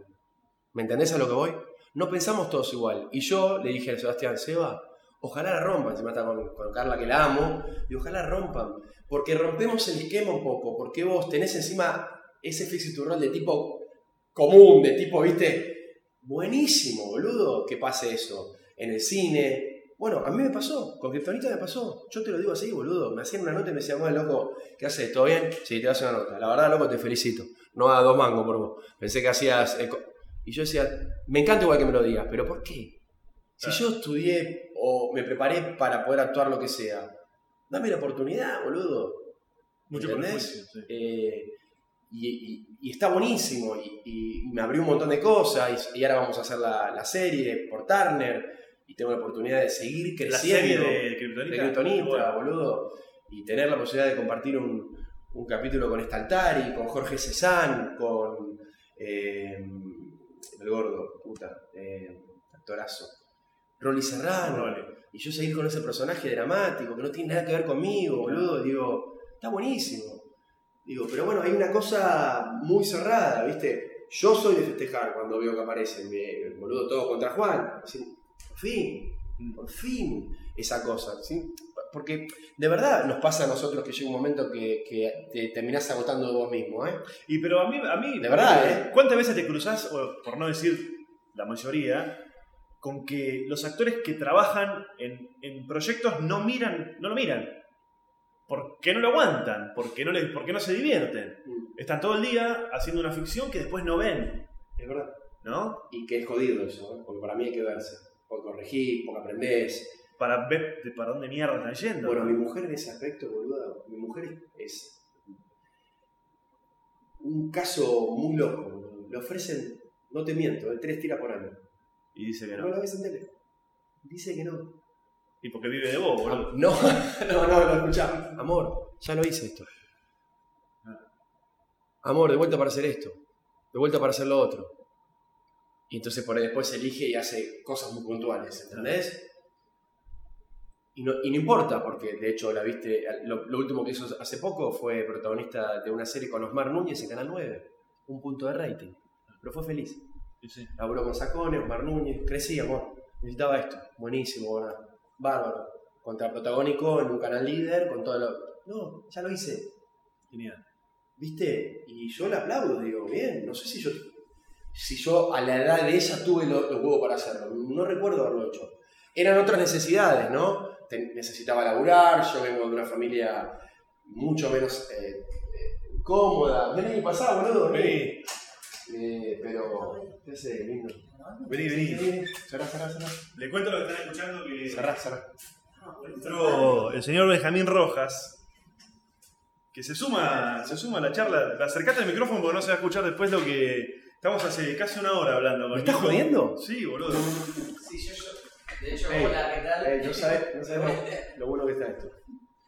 Speaker 3: ¿Me entendés a lo que voy? No pensamos todos igual. Y yo le dije a Sebastián, Seba, ojalá la rompan. Encima está con, con Carla que la amo. Y ojalá rompan. Porque rompemos el esquema un poco. Porque vos tenés encima ese fix tu rol de tipo común, de tipo, viste, buenísimo, boludo, que pase eso. En el cine. Bueno, a mí me pasó, con Kryptonita me pasó. Yo te lo digo así, boludo. Me hacían una nota y me decían, bueno, loco, ¿qué haces? ¿Todo bien? Sí, te hace una nota. La verdad, loco, te felicito. No a dos mangos por vos. Pensé que hacías. y yo decía, me encanta igual que me lo digas, pero ¿por qué? Si yo estudié o me preparé para poder actuar lo que sea, dame la oportunidad, boludo.
Speaker 1: Mucho
Speaker 3: ¿Entendés?
Speaker 1: sí.
Speaker 3: Eh, y, y- y está buenísimo. Y, y me abrió un montón de cosas. Y, y ahora vamos a hacer la, la serie por Turner. Y tengo la oportunidad de seguir
Speaker 1: La
Speaker 3: creciendo.
Speaker 1: serie de Kryptonita.
Speaker 3: de Kryptonita,
Speaker 1: Bueno,
Speaker 3: boludo. Y tener la posibilidad de compartir un, un capítulo con Staltari, con Jorge Cezanne, con eh, el gordo, puta, eh, actorazo. Rolly Serrano. Y yo seguir con ese personaje dramático que no tiene nada que ver conmigo, boludo. Digo, está buenísimo. Digo, pero bueno, hay una cosa muy cerrada, ¿viste? Yo soy de festejar cuando veo que aparece me, boludo todo contra Juan. Así, fin, por fin, esa cosa, ¿sí? Porque de verdad nos pasa a nosotros que llega un momento que, que te terminás agotando de vos mismo, ¿eh?
Speaker 1: Y pero a mí, a mí
Speaker 3: De verdad, ¿eh?
Speaker 1: ¿Cuántas veces te cruzás, o por no decir la mayoría, con que los actores que trabajan en, en proyectos no miran, no lo miran? Porque no lo aguantan, porque no, les, porque no se divierten. Están todo el día haciendo una ficción que después no ven,
Speaker 3: Es verdad.
Speaker 1: ¿no?
Speaker 3: Y que es jodido eso, ¿eh? porque para mí hay que verse. Porque corregís, porque aprendés.
Speaker 1: Para ver de para dónde mierda están yendo.
Speaker 3: Bueno, mi mujer en ese aspecto, boludo, mi mujer es un caso muy loco. Le ofrecen, no te miento, el tres tira por año.
Speaker 1: y dice que
Speaker 3: No
Speaker 1: no.
Speaker 3: la ves en tele. Dice que no.
Speaker 1: Y porque vive de vos, boludo.
Speaker 3: No, no, no, no, escuchá. Amor, ya lo hice esto. Amor, de vuelta para hacer esto. De vuelta para hacer lo otro. Y entonces por ahí después elige y hace cosas muy puntuales, ¿entendés? Y no, y no importa, porque de hecho la viste, lo, lo último que hizo hace poco fue protagonista de una serie con Osmar Núñez en Canal 9. Un punto de rating. Pero fue feliz.
Speaker 1: Sí, sí.
Speaker 3: Laburó con Sacones, Osmar Núñez. Crecí, amor. Necesitaba esto. Buenísimo, ¿verdad? Bárbaro. Contra protagónico en un canal líder, con todo lo. No, ya lo hice.
Speaker 1: Genial.
Speaker 3: ¿Viste? Y yo le aplaudo, digo, bien. No sé si yo. Si yo a la edad de ella tuve lo- los huevos para hacerlo. No recuerdo haberlo hecho. Eran otras necesidades, ¿no? Te- necesitaba laburar, yo vengo de una familia mucho menos eh, eh, cómoda. Vení, pasá, boludo, vení. Eh, pero, ¿qué hace, lindo?
Speaker 1: vení, vení.
Speaker 3: Vení, cerrá, cerrá, cerrá.
Speaker 1: Le cuento lo que están escuchando que
Speaker 3: Cerrá, cerrá.
Speaker 1: entró el señor Benjamín Rojas que se suma, se suma a la charla. Acercate al micrófono porque no se va a escuchar después lo que. Estamos hace casi una hora hablando. con
Speaker 3: ¿Me estás
Speaker 1: Nico.
Speaker 3: jodiendo?
Speaker 1: Sí, boludo.
Speaker 4: Sí, yo, yo. De hecho,
Speaker 3: Ey,
Speaker 4: hola, ¿qué tal?
Speaker 3: no sabes, no sabes lo bueno que está esto.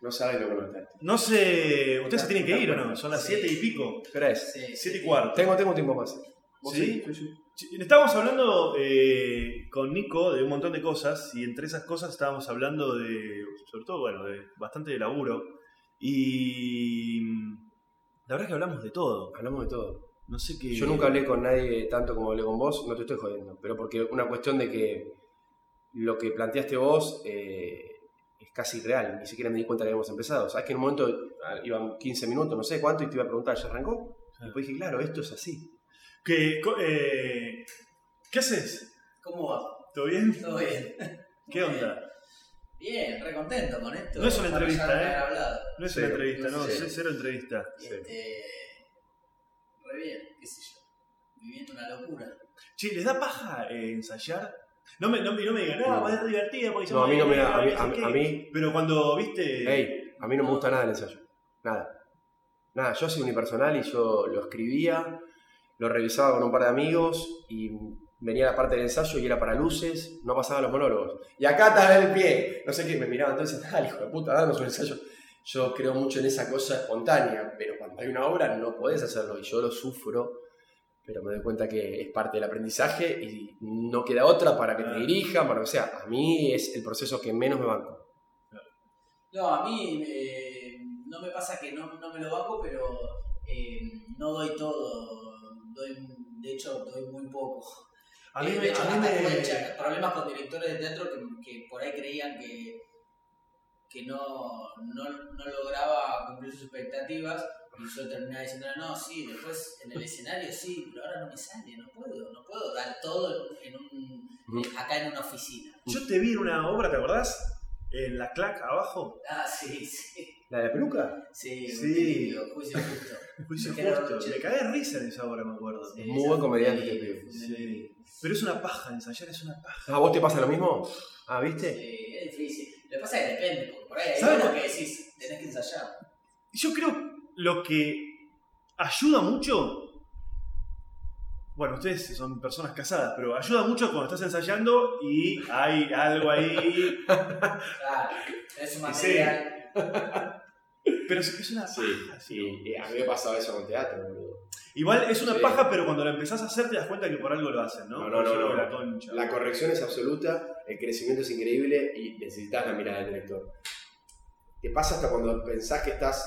Speaker 3: No sabes lo bueno que está esto.
Speaker 1: No sé. ¿Ustedes se tienen que ir o no? Son las
Speaker 4: Sí.
Speaker 1: siete y pico.
Speaker 3: ¿Qué hora es?
Speaker 4: Sí,
Speaker 1: Siete y cuarto.
Speaker 3: Tengo, tengo tiempo más. ¿Vos
Speaker 1: ¿Sí?
Speaker 3: Sí, sí.
Speaker 1: Sí, Estábamos hablando eh, con Nico de un montón de cosas y entre esas cosas estábamos hablando de, sobre todo, bueno, de bastante de laburo y mm, la verdad es que hablamos de todo.
Speaker 3: Hablamos de todo.
Speaker 1: No sé qué...
Speaker 3: Yo nunca hablé con nadie tanto como hablé con vos, no te estoy jodiendo, pero porque una cuestión de que lo que planteaste vos eh, es casi real, ni siquiera me di cuenta que habíamos empezado. Sabes que en un momento iban 15 minutos, no sé cuánto, y te iba a preguntar, ¿ya arrancó? Y después dije, claro, esto es así.
Speaker 1: Co- eh, ¿Qué haces?
Speaker 4: ¿Cómo va?
Speaker 1: ¿Todo bien?
Speaker 4: ¿Todo bien?
Speaker 1: ¿Qué onda?
Speaker 4: Bien, re contento con esto.
Speaker 1: No es una entrevista, ¿eh? No es
Speaker 3: Sí,
Speaker 1: una entrevista, no,
Speaker 3: sí.
Speaker 1: es cero entrevista.
Speaker 4: Este, re bien, qué sé yo. Viviendo una locura.
Speaker 1: Che, ¿les da paja eh, ensayar? No me, no, me- no me digan, no,
Speaker 3: No.
Speaker 1: va a ser divertida porque
Speaker 3: No, a mí no me da, a mí, a,
Speaker 1: qué".
Speaker 3: a mí,
Speaker 1: Pero cuando viste...
Speaker 3: hey, a mí no me gusta nada el ensayo, nada. Nada, yo soy unipersonal y yo lo escribía, lo revisaba con un par de amigos y venía la parte del ensayo y era para luces, no pasaban los monólogos. Y acá está el pie, no sé qué, me miraba entonces, dale, hijo de puta, danos un ensayo. Yo creo mucho en esa cosa espontánea, pero cuando hay una obra no podés hacerlo y yo lo sufro, pero me doy cuenta que es parte del aprendizaje y no queda otra para que te
Speaker 1: Ah.
Speaker 3: dirijan, para que o sea, a mí es el proceso que menos me banco.
Speaker 4: No, a mí eh, no me pasa que no, no me lo banco, pero eh, no doy todo. Doy, de hecho, doy muy poco.
Speaker 1: A mí
Speaker 4: Eh,
Speaker 1: me...
Speaker 4: hecho,
Speaker 1: a mí me-
Speaker 4: problemas con directores de teatro que, que por ahí creían que, que no, no, no lograba cumplir sus expectativas y yo terminaba diciendo, no, sí, después en el escenario sí, pero ahora no me sale, no puedo, no puedo dar todo en un,
Speaker 3: Ujú.
Speaker 4: acá en una oficina.
Speaker 1: Yo te vi en una obra, ¿te acordás? En la clac abajo.
Speaker 4: Ah, sí, sí,
Speaker 3: ¿La de la peluca?
Speaker 4: sí,
Speaker 1: Sí.
Speaker 4: juicio justo.
Speaker 1: Juicio justo. Me cagué de risa en esa obra, me acuerdo.
Speaker 4: Sí,
Speaker 3: Muy buen comediante
Speaker 4: un
Speaker 3: este
Speaker 4: delirio.
Speaker 1: Pero es una paja, ensayar es una paja.
Speaker 3: ¿A vos te pasa lo mismo? Ah, ¿viste?
Speaker 4: Sí, es difícil. Lo que pasa es que depende, porque por ahí hay
Speaker 1: ¿Sabes
Speaker 4: algo que decís, tenés que ensayar.
Speaker 1: Yo creo lo que ayuda mucho. Bueno, ustedes son personas casadas, pero ayuda mucho cuando estás ensayando y hay algo ahí.
Speaker 4: Claro, es un material.
Speaker 1: Pero es, es una.
Speaker 3: Sí, y a mí me pasaba eso con teatro, boludo.
Speaker 1: Igual es una
Speaker 3: Sí.
Speaker 1: paja, pero cuando la empezás a hacer te das cuenta que por algo lo hacen, ¿no?
Speaker 3: No, no, no.
Speaker 1: La concha.
Speaker 3: La corrección es absoluta, el crecimiento es increíble y necesitas la mirada del director. Te pasa hasta cuando pensás que estás.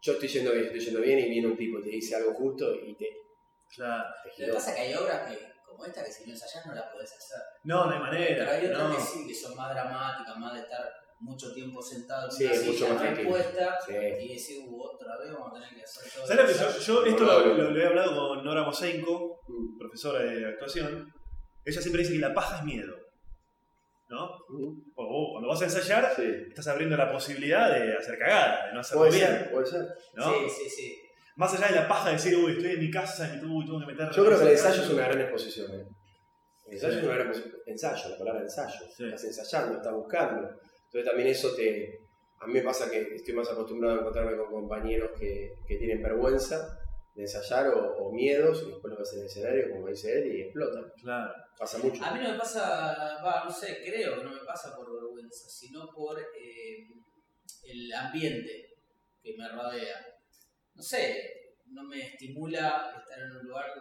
Speaker 3: Yo estoy yendo bien, estoy yendo bien y viene un tipo y te dice algo justo y te,
Speaker 1: Claro.
Speaker 3: te
Speaker 4: Lo que pasa es que hay obras que, como esta que si no ensayás no la podés hacer.
Speaker 1: No, no hay
Speaker 4: Pero hay
Speaker 1: manera.
Speaker 4: otras
Speaker 1: No.
Speaker 4: que sí, que son más dramáticas, más de estar mucho tiempo sentado en
Speaker 3: Sí,
Speaker 4: una
Speaker 3: mucho más
Speaker 4: respuesta
Speaker 3: Sí.
Speaker 4: y decir, "Uh, otra vez vamos a tener que hacer todo.
Speaker 1: ¿Sabes lo que
Speaker 4: el
Speaker 1: yo,
Speaker 4: ensayo".
Speaker 1: yo esto lo, he hablado con Nora Mosenko,
Speaker 3: Mm.
Speaker 1: profesora de actuación. Ella siempre dice que la paja es miedo. ¿No?
Speaker 3: Mm.
Speaker 1: O vos, cuando vas a ensayar,
Speaker 3: Sí.
Speaker 1: estás abriendo la posibilidad de hacer cagada, de no hacerlo
Speaker 3: Puede
Speaker 1: bien.
Speaker 3: ser, puede ser.
Speaker 1: ¿no?
Speaker 4: Sí, sí, sí.
Speaker 1: Más allá de la paja de decir, uy, estoy en mi casa y tú tengo que meter.
Speaker 3: Yo creo que el ensayo es una gran exposición. ¿eh? El ensayo
Speaker 1: Sí.
Speaker 3: es una gran exposición. Ensayo, la palabra ensayo.
Speaker 1: Sí.
Speaker 3: Estás ensayando, estás buscando. Entonces también eso te... A mí me pasa que estoy más acostumbrado a encontrarme con compañeros que, que tienen vergüenza de ensayar o, o miedos y después lo ves en el escenario, como dice él, y explotan.
Speaker 1: Claro.
Speaker 3: Pasa mucho.
Speaker 4: A mí no me pasa, va, no sé, creo que no me pasa por vergüenza, sino por eh, el ambiente que me rodea. No sé, no me estimula estar en un lugar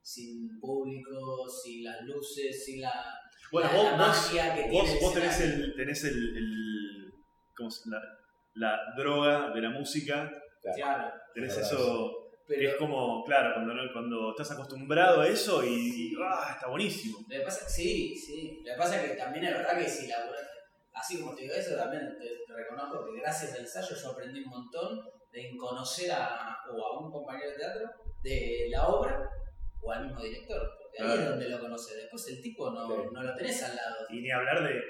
Speaker 4: sin público, sin las luces, sin la,
Speaker 1: Bueno,
Speaker 4: la-
Speaker 1: vos,
Speaker 4: la magia que
Speaker 1: vos,
Speaker 4: tiene
Speaker 1: vos tenés, el, tenés el, el- ¿cómo se- la, la droga de la música,
Speaker 4: Claro,
Speaker 1: tenés eso que es como, claro, cuando, no- cuando estás acostumbrado a eso y, y, ah, está buenísimo.
Speaker 4: Lo que pasa, sí, sí. Lo que pasa es que también es verdad que si laburas, así como te digo eso, también te, te reconozco que gracias al ensayo yo aprendí un montón de conocer a, o a un compañero de teatro de la obra o al mismo director. Porque ahí es donde lo conoces. Después el tipo no,
Speaker 3: Sí.
Speaker 4: no lo tenés al lado.
Speaker 1: Y ni hablar de,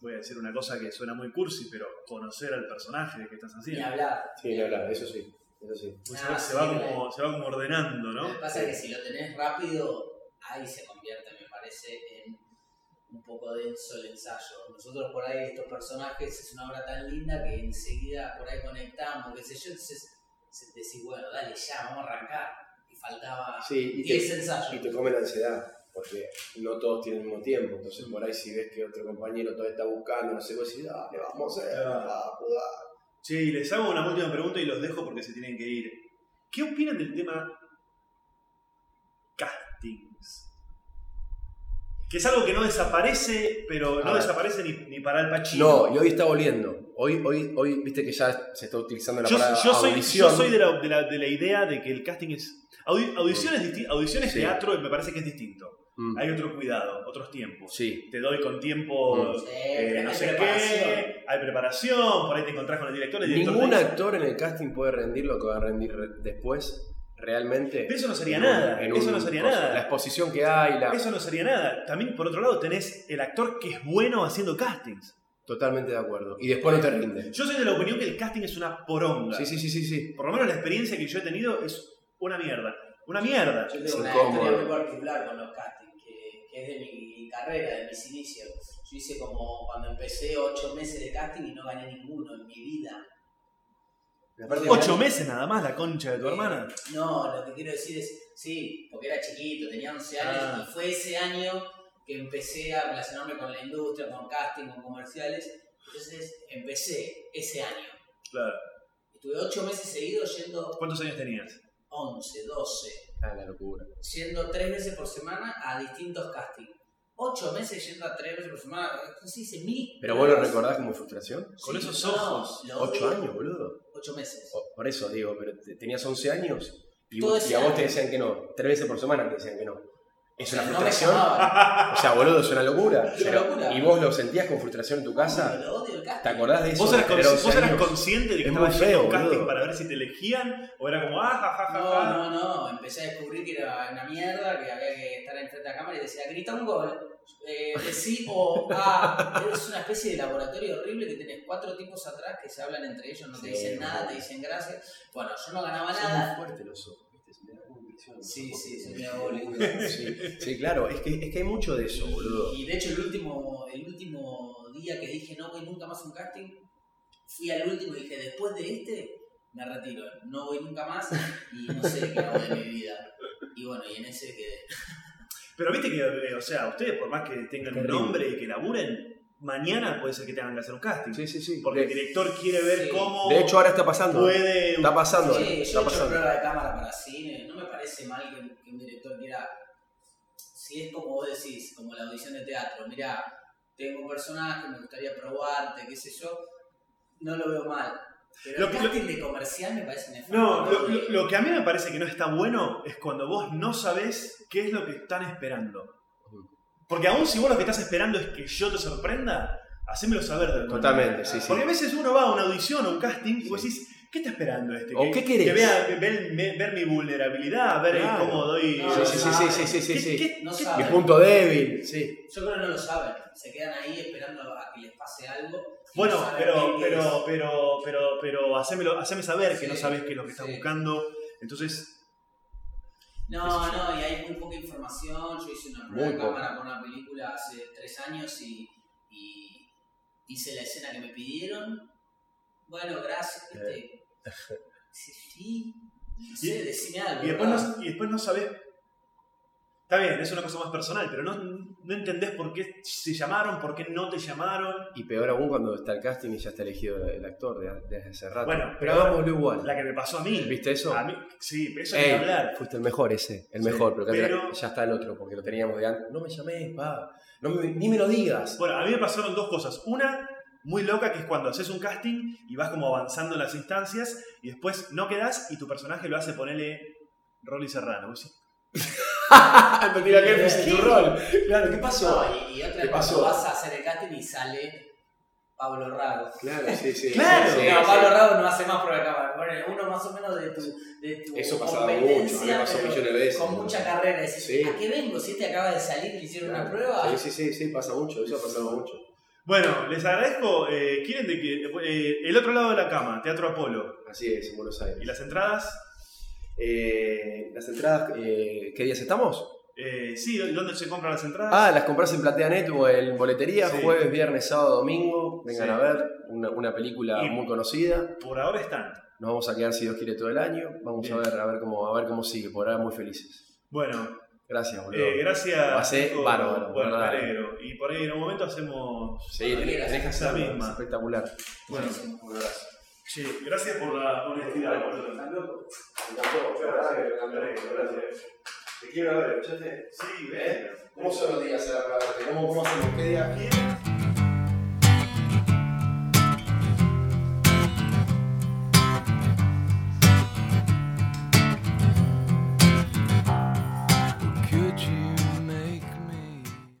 Speaker 1: voy a decir una cosa que suena muy cursi, pero conocer al personaje que estás
Speaker 4: Ni
Speaker 1: haciendo.
Speaker 4: hablar.
Speaker 3: Sí, ni hablar, eso sí. Eso sí.
Speaker 1: Pues
Speaker 4: Ah,
Speaker 1: se,
Speaker 4: sí,
Speaker 1: va como, se va como ordenando,
Speaker 4: Lo
Speaker 1: ¿no?
Speaker 4: que pasa es que si lo tenés rápido, ahí se convierte, me parece, en un poco denso el ensayo. Nosotros por ahí, estos personajes, es una obra tan linda que enseguida por ahí conectamos, qué sé yo, entonces se- decís, bueno, dale ya, vamos a arrancar. Faltaba
Speaker 3: Sí, y
Speaker 4: 10
Speaker 3: te,
Speaker 4: ensayos.
Speaker 3: y te come la ansiedad, porque no todos tienen el mismo tiempo. Entonces, por ahí, si ves que otro compañero todavía está buscando, no sé, vos decís, dale, vamos a hacer,
Speaker 1: Claro.
Speaker 3: vamos, dale".
Speaker 1: Che, y les hago una última pregunta y los dejo porque se tienen que ir. ¿Qué opinan del tema castings? Que es algo que no desaparece, pero no desaparece ni, ni para el Pacino.
Speaker 3: No, y hoy está volviendo. Hoy, hoy, hoy, viste que ya se está utilizando la
Speaker 1: yo,
Speaker 3: palabra
Speaker 1: yo soy,
Speaker 3: audición.
Speaker 1: yo soy de, la, de la- de la idea de que el casting es. audi- audición es disti- audición es
Speaker 3: Sí.
Speaker 1: teatro, me parece que es distinto.
Speaker 3: Mm,
Speaker 1: Hay otro cuidado, otros tiempos.
Speaker 3: Sí.
Speaker 1: Te doy con tiempo.
Speaker 3: Mm.
Speaker 4: Sí,
Speaker 1: eh, no
Speaker 4: hay
Speaker 1: sé qué, hay preparación, por ahí te encontrás con el director. El director
Speaker 3: Ningún actor en el casting puede rendir lo que va a rendir re- después, realmente.
Speaker 1: Pero eso no sería
Speaker 3: un-
Speaker 1: nada,
Speaker 3: en
Speaker 1: eso
Speaker 3: un
Speaker 1: no sería
Speaker 3: coso.
Speaker 1: nada.
Speaker 3: La exposición que hay, la...
Speaker 1: Eso no sería nada. También, por otro lado, tenés el actor que es bueno haciendo castings.
Speaker 3: Totalmente de acuerdo. Y después no te rinde.
Speaker 1: Yo soy de la opinión que el casting es una poronga.
Speaker 3: Sí, sí, sí, sí, sí.
Speaker 1: Por lo menos la experiencia que yo he tenido es una mierda. Una mierda.
Speaker 4: Yo tengo una
Speaker 3: incómodo.
Speaker 4: historia muy particular con los castings, que, que es de mi carrera, de mis inicios. Yo hice como cuando empecé ocho meses de casting y no gané ninguno en mi vida.
Speaker 1: Ocho meses nada más la concha de tu
Speaker 4: Eh,
Speaker 1: hermana.
Speaker 4: No, lo que quiero decir es, sí, porque era chiquito, tenía 11 años
Speaker 1: Ah.
Speaker 4: y fue ese año que empecé a relacionarme con la industria, con casting, con comerciales. Entonces empecé ese año.
Speaker 1: Claro.
Speaker 4: Estuve ocho meses seguidos yendo
Speaker 1: ¿Cuántos años tenías?
Speaker 4: 11, 12,
Speaker 3: Ah, la locura.
Speaker 4: yendo tres veces por semana a distintos castings. Ocho meses yendo a tres veces por semana, así hice mil.
Speaker 3: Pero vos lo
Speaker 4: pruebas.
Speaker 3: recordás como frustración.
Speaker 1: Con esos
Speaker 4: no,
Speaker 1: ojos.
Speaker 4: lo
Speaker 3: Ocho
Speaker 4: odio.
Speaker 3: años, boludo.
Speaker 4: Ocho meses.
Speaker 3: O- Por eso digo, pero te- tenías 11 años y, vos- y a vos te decían que no. Tres veces por semana te decían que no. Es una
Speaker 4: No
Speaker 3: frustración. O sea, boludo, es una locura.
Speaker 4: Es una
Speaker 3: Pero-
Speaker 4: locura.
Speaker 3: ¿Y vos lo sentías con frustración en tu casa?
Speaker 4: Lo odio el casting.
Speaker 3: ¿Te acordás de eso?
Speaker 1: ¿Vos eras,
Speaker 3: de tener
Speaker 1: consci-
Speaker 3: 11
Speaker 1: vos eras consciente de que
Speaker 3: Es
Speaker 1: estabas
Speaker 3: muy
Speaker 1: yendo a un
Speaker 3: feo,
Speaker 1: casting
Speaker 3: boludo.
Speaker 1: para ver si te elegían? ¿O era como, ah, ja, ja, ja,
Speaker 4: No,
Speaker 1: ja?
Speaker 4: no, no. Empecé a descubrir que era una mierda, que había que estar enfrente de la cámara y decía, grita un gol. Eh, sí o ah. Es una especie de laboratorio horrible que tenés cuatro tipos atrás que se hablan entre ellos, no te dicen nada,
Speaker 3: boludo.
Speaker 4: te dicen gracias. Bueno, yo no ganaba
Speaker 3: Son
Speaker 4: nada.
Speaker 3: muy fuertes los ojos, ¿viste? Se me da como impresión los
Speaker 4: Sí, sí, se me diabólico.
Speaker 3: Sí, sí, claro, es que, es que hay mucho de eso, boludo.
Speaker 4: Y de hecho el último, el último día que dije no voy nunca más a un casting, fui al último y dije después de este me retiro, no voy nunca más y no sé qué hago de mi vida. Y bueno, y en ese quedé.
Speaker 1: Pero viste que, eh, o sea, ustedes por más que tengan un nombre y que laburen, mañana puede ser que tengan que hacer un casting.
Speaker 3: Sí, sí, sí.
Speaker 1: Porque el director quiere ver
Speaker 4: Sí.
Speaker 1: cómo
Speaker 3: de hecho, ahora está pasando.
Speaker 1: puede...
Speaker 3: Está pasando,
Speaker 4: Sí,
Speaker 3: eh,
Speaker 4: yo
Speaker 3: está
Speaker 4: he hecho
Speaker 3: pasando.
Speaker 4: prueba de cámara para cine, no me parece mal que, que un director quiera, si es como vos decís, como la audición de teatro, mira, tengo un personaje, me gustaría probarte, qué sé yo, no lo veo mal. Pero
Speaker 1: Lo que-
Speaker 4: casting de comercial me parece nefasto.
Speaker 1: No, lo,
Speaker 4: ¿no?
Speaker 1: lo- lo que a mí me parece que no está bueno es cuando vos no sabés qué es lo que están esperando. Porque aún si vos lo que estás esperando es que yo te sorprenda, hacémelo saber de alguna
Speaker 3: Totalmente,
Speaker 1: manera.
Speaker 3: sí, sí.
Speaker 1: Porque a veces uno va a una audición o un casting y vos decís, ¿qué está esperando este?
Speaker 3: O ¿qué querés?
Speaker 1: Que vea, ver, ver- ver mi vulnerabilidad, ver
Speaker 3: Claro.
Speaker 1: cómo doy...
Speaker 4: No,
Speaker 3: Sí, sí, sí, sí, sí, sí,
Speaker 1: ¿Qué-
Speaker 3: sí.
Speaker 1: qué-
Speaker 4: No.
Speaker 3: Mi punto débil, sí.
Speaker 4: Yo creo que no lo saben, se quedan ahí esperando a que les pase algo.
Speaker 1: Bueno,
Speaker 4: no
Speaker 1: pero, pero,
Speaker 4: es.
Speaker 1: pero, pero, pero, hacémelo, haceme saber que no sabés qué es lo que estás
Speaker 4: sí.
Speaker 1: buscando. Entonces,
Speaker 4: No, no, y hay muy poca información. Yo hice una prueba de cámara con una película hace tres años y, y hice la escena que me pidieron. Bueno, gracias. sí, no sé,
Speaker 1: Y-
Speaker 4: decime algo.
Speaker 1: y después, no, y después no sabés. Está bien, es una cosa más personal, pero no, no entendés por qué se llamaron, por qué no te llamaron.
Speaker 3: Y peor aún cuando está el casting y ya está elegido el actor de- desde hace rato.
Speaker 1: Bueno,
Speaker 3: pero
Speaker 1: pero
Speaker 3: hagámoslo igual.
Speaker 1: La que me pasó a mí.
Speaker 3: ¿Viste eso?
Speaker 1: A mí, sí, eso
Speaker 3: Ey,
Speaker 1: hay que hablar.
Speaker 3: fuiste el mejor ese, el
Speaker 1: Sí,
Speaker 3: mejor, pero,
Speaker 1: pero-
Speaker 3: ya está el otro, porque lo teníamos de antes. No me llames, pa. No me- ni me lo digas.
Speaker 1: Bueno, a mí me pasaron dos cosas. Una, muy loca, que es cuando haces un casting y vas como avanzando en las instancias y después no quedás y tu personaje lo hace ponerle Rolly Serrano. Vos decís,
Speaker 3: me tira que es tu rol. Claro, ¿qué pasó?
Speaker 4: No, y, y otra
Speaker 3: ¿Qué pasó?
Speaker 4: vas a hacer el casting y sale Pablo Rago.
Speaker 3: Claro, sí, sí.
Speaker 1: Claro.
Speaker 3: sí,
Speaker 4: no,
Speaker 3: sí.
Speaker 4: Pablo Rago no hace más prueba de cámara. Bueno, uno más o menos de tu, de tu
Speaker 3: Eso pasaba mucho, me pasó millones de veces.
Speaker 4: Con mucha carrera. Decís,
Speaker 3: Sí.
Speaker 4: ¿a qué vengo? Si este acaba de salir y le hicieron una prueba.
Speaker 3: Sí, sí, sí, sí, pasa mucho, eso ha pasado mucho.
Speaker 1: Bueno, les agradezco. eh, ¿Quieren de que eh, el otro lado de la cama, Teatro Apolo?
Speaker 3: Así es, en Buenos Aires.
Speaker 1: ¿Y las entradas?
Speaker 3: Eh, las entradas, eh, ¿qué días estamos?
Speaker 1: Eh, sí, ¿dónde se compran las entradas?
Speaker 3: Ah, las compras en PlateaNet o en boletería,
Speaker 1: Sí.
Speaker 3: jueves, viernes, sábado, domingo. Vengan
Speaker 1: Sí.
Speaker 3: a ver una, una película
Speaker 1: Y-
Speaker 3: muy conocida.
Speaker 1: Por ahora están.
Speaker 3: Nos vamos a quedar, si Dios quiere, todo el año. Vamos
Speaker 1: Bien.
Speaker 3: a ver, a ver cómo, a ver cómo sigue. Por ahora muy felices.
Speaker 1: Bueno,
Speaker 3: Gracias, boludo.
Speaker 1: eh, gracias.
Speaker 3: Va a ser
Speaker 1: Nico.
Speaker 3: bárbaro,
Speaker 1: Bueno, me alegro. Y por ahí en un momento hacemos.
Speaker 3: Sí, tenés, que
Speaker 1: La
Speaker 3: hacerlo,
Speaker 1: misma.
Speaker 3: es espectacular.
Speaker 1: Bueno,
Speaker 3: Un abrazo.
Speaker 1: Che, gracias por la honestidad. boludo.
Speaker 3: Gracias. Te quiero ver, ¿escuchaste?
Speaker 1: Sí,
Speaker 3: ¿Eh? ¿Cómo son los días a la parte? ¿Cómo, cómo hacemos? ¿Qué día?